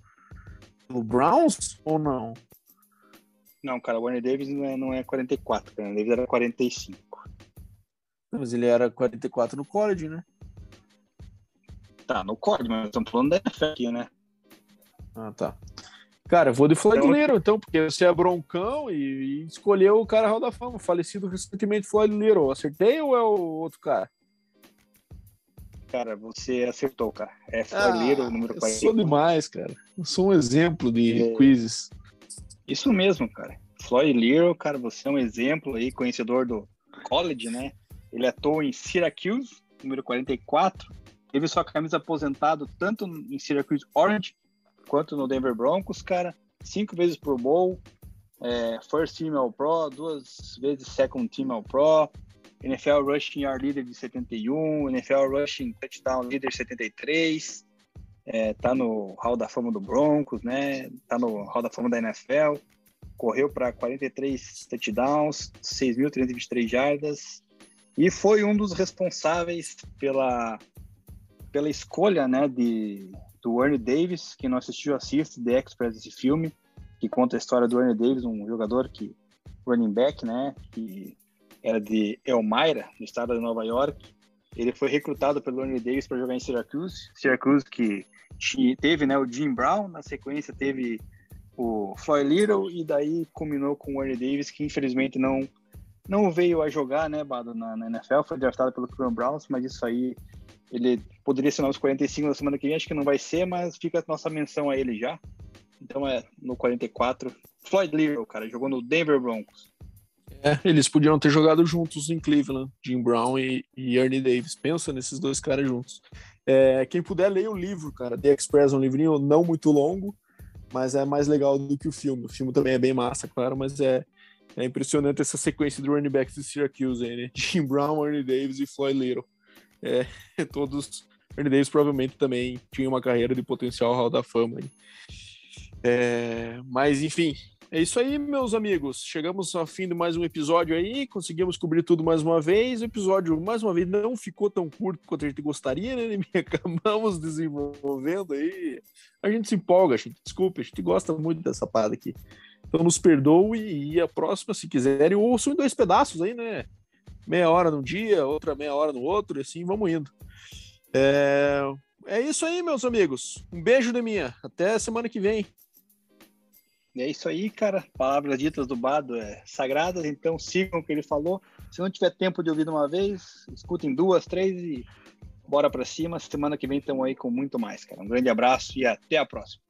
pelo Browns ou não? Não, cara, o Warner Davis não é, não é 44, cara. O Davis era 45. Mas ele era 44 no college, né? Tá, no COD, mas estamos falando da NFL aqui, né? Ah, tá. Cara, vou de Floyd então, Little, então, porque você é broncão e, e escolheu o cara Hall da Fama, falecido recentemente Floyd Little. Acertei ou é o outro cara? Cara, você acertou, cara. É Floyd ah, Little, número 40. Eu sou demais, cara. Eu sou um exemplo de é... quizzes. Isso mesmo, cara. Floyd Little, cara, você é um exemplo aí, conhecedor do college, né? Ele atuou em Syracuse, número 44. Teve sua camisa aposentado tanto em Syracuse Orange quanto no Denver Broncos, cara. Cinco vezes Pro Bowl, é, First Team All Pro, duas vezes Second Team All Pro, NFL Rushing Yard Leader de 71, NFL Rushing Touchdown Leader 73, é, tá no Hall da Fama do Broncos, né? Tá no Hall da Fama da NFL, correu para 43 touchdowns, 6.323 jardas e foi um dos responsáveis pela pela escolha, né, de do Ernie Davis, que não assistiu, assiste The Express, esse filme, que conta a história do Ernie Davis, um jogador que, running back, né, que era de Elmira, no estado de Nova York. Ele foi recrutado pelo Ernie Davis para jogar em Syracuse, Syracuse que teve, né, o Jim Brown, na sequência teve o Floyd Little e daí culminou com o Ernie Davis, que infelizmente não não veio a jogar, né, Bado, na, na NFL, foi draftado pelo Cleveland Browns, mas isso aí ele poderia ser nos 45 na semana que vem, acho que não vai ser, mas fica a nossa menção a ele já. Então é no 44. Floyd Little, cara, jogou no Denver Broncos. É, eles podiam ter jogado juntos em Cleveland, Jim Brown e, e Ernie Davis. Pensa nesses dois caras juntos. É, quem puder, leia o livro, cara. The Express é um livrinho não muito longo, mas é mais legal do que o filme. O filme também é bem massa, claro, mas é, é impressionante essa sequência de running backs de Syracuse aí, né? Jim Brown, Ernie Davis e Floyd Little. É, todos. Davis provavelmente também tinha uma carreira de potencial Hall da Fama. É, mas, enfim, é isso aí, meus amigos. Chegamos ao fim de mais um episódio aí, conseguimos cobrir tudo mais uma vez. O episódio, mais uma vez, não ficou tão curto quanto a gente gostaria, né? Acabamos desenvolvendo aí. A gente se empolga, a gente, desculpa, a gente gosta muito dessa parada aqui. Então nos perdoe e a próxima, se quiserem, ouçam em dois pedaços aí, né? Meia hora num dia, outra meia hora no outro, e assim vamos indo. É, é isso aí, meus amigos. Um beijo de minha. Até semana que vem. É isso aí, cara. Palavras ditas do Bado é sagradas, então sigam o que ele falou. Se não tiver tempo de ouvir de uma vez, escutem duas, três e bora para cima. Semana que vem estamos aí com muito mais, cara. Um grande abraço e até a próxima.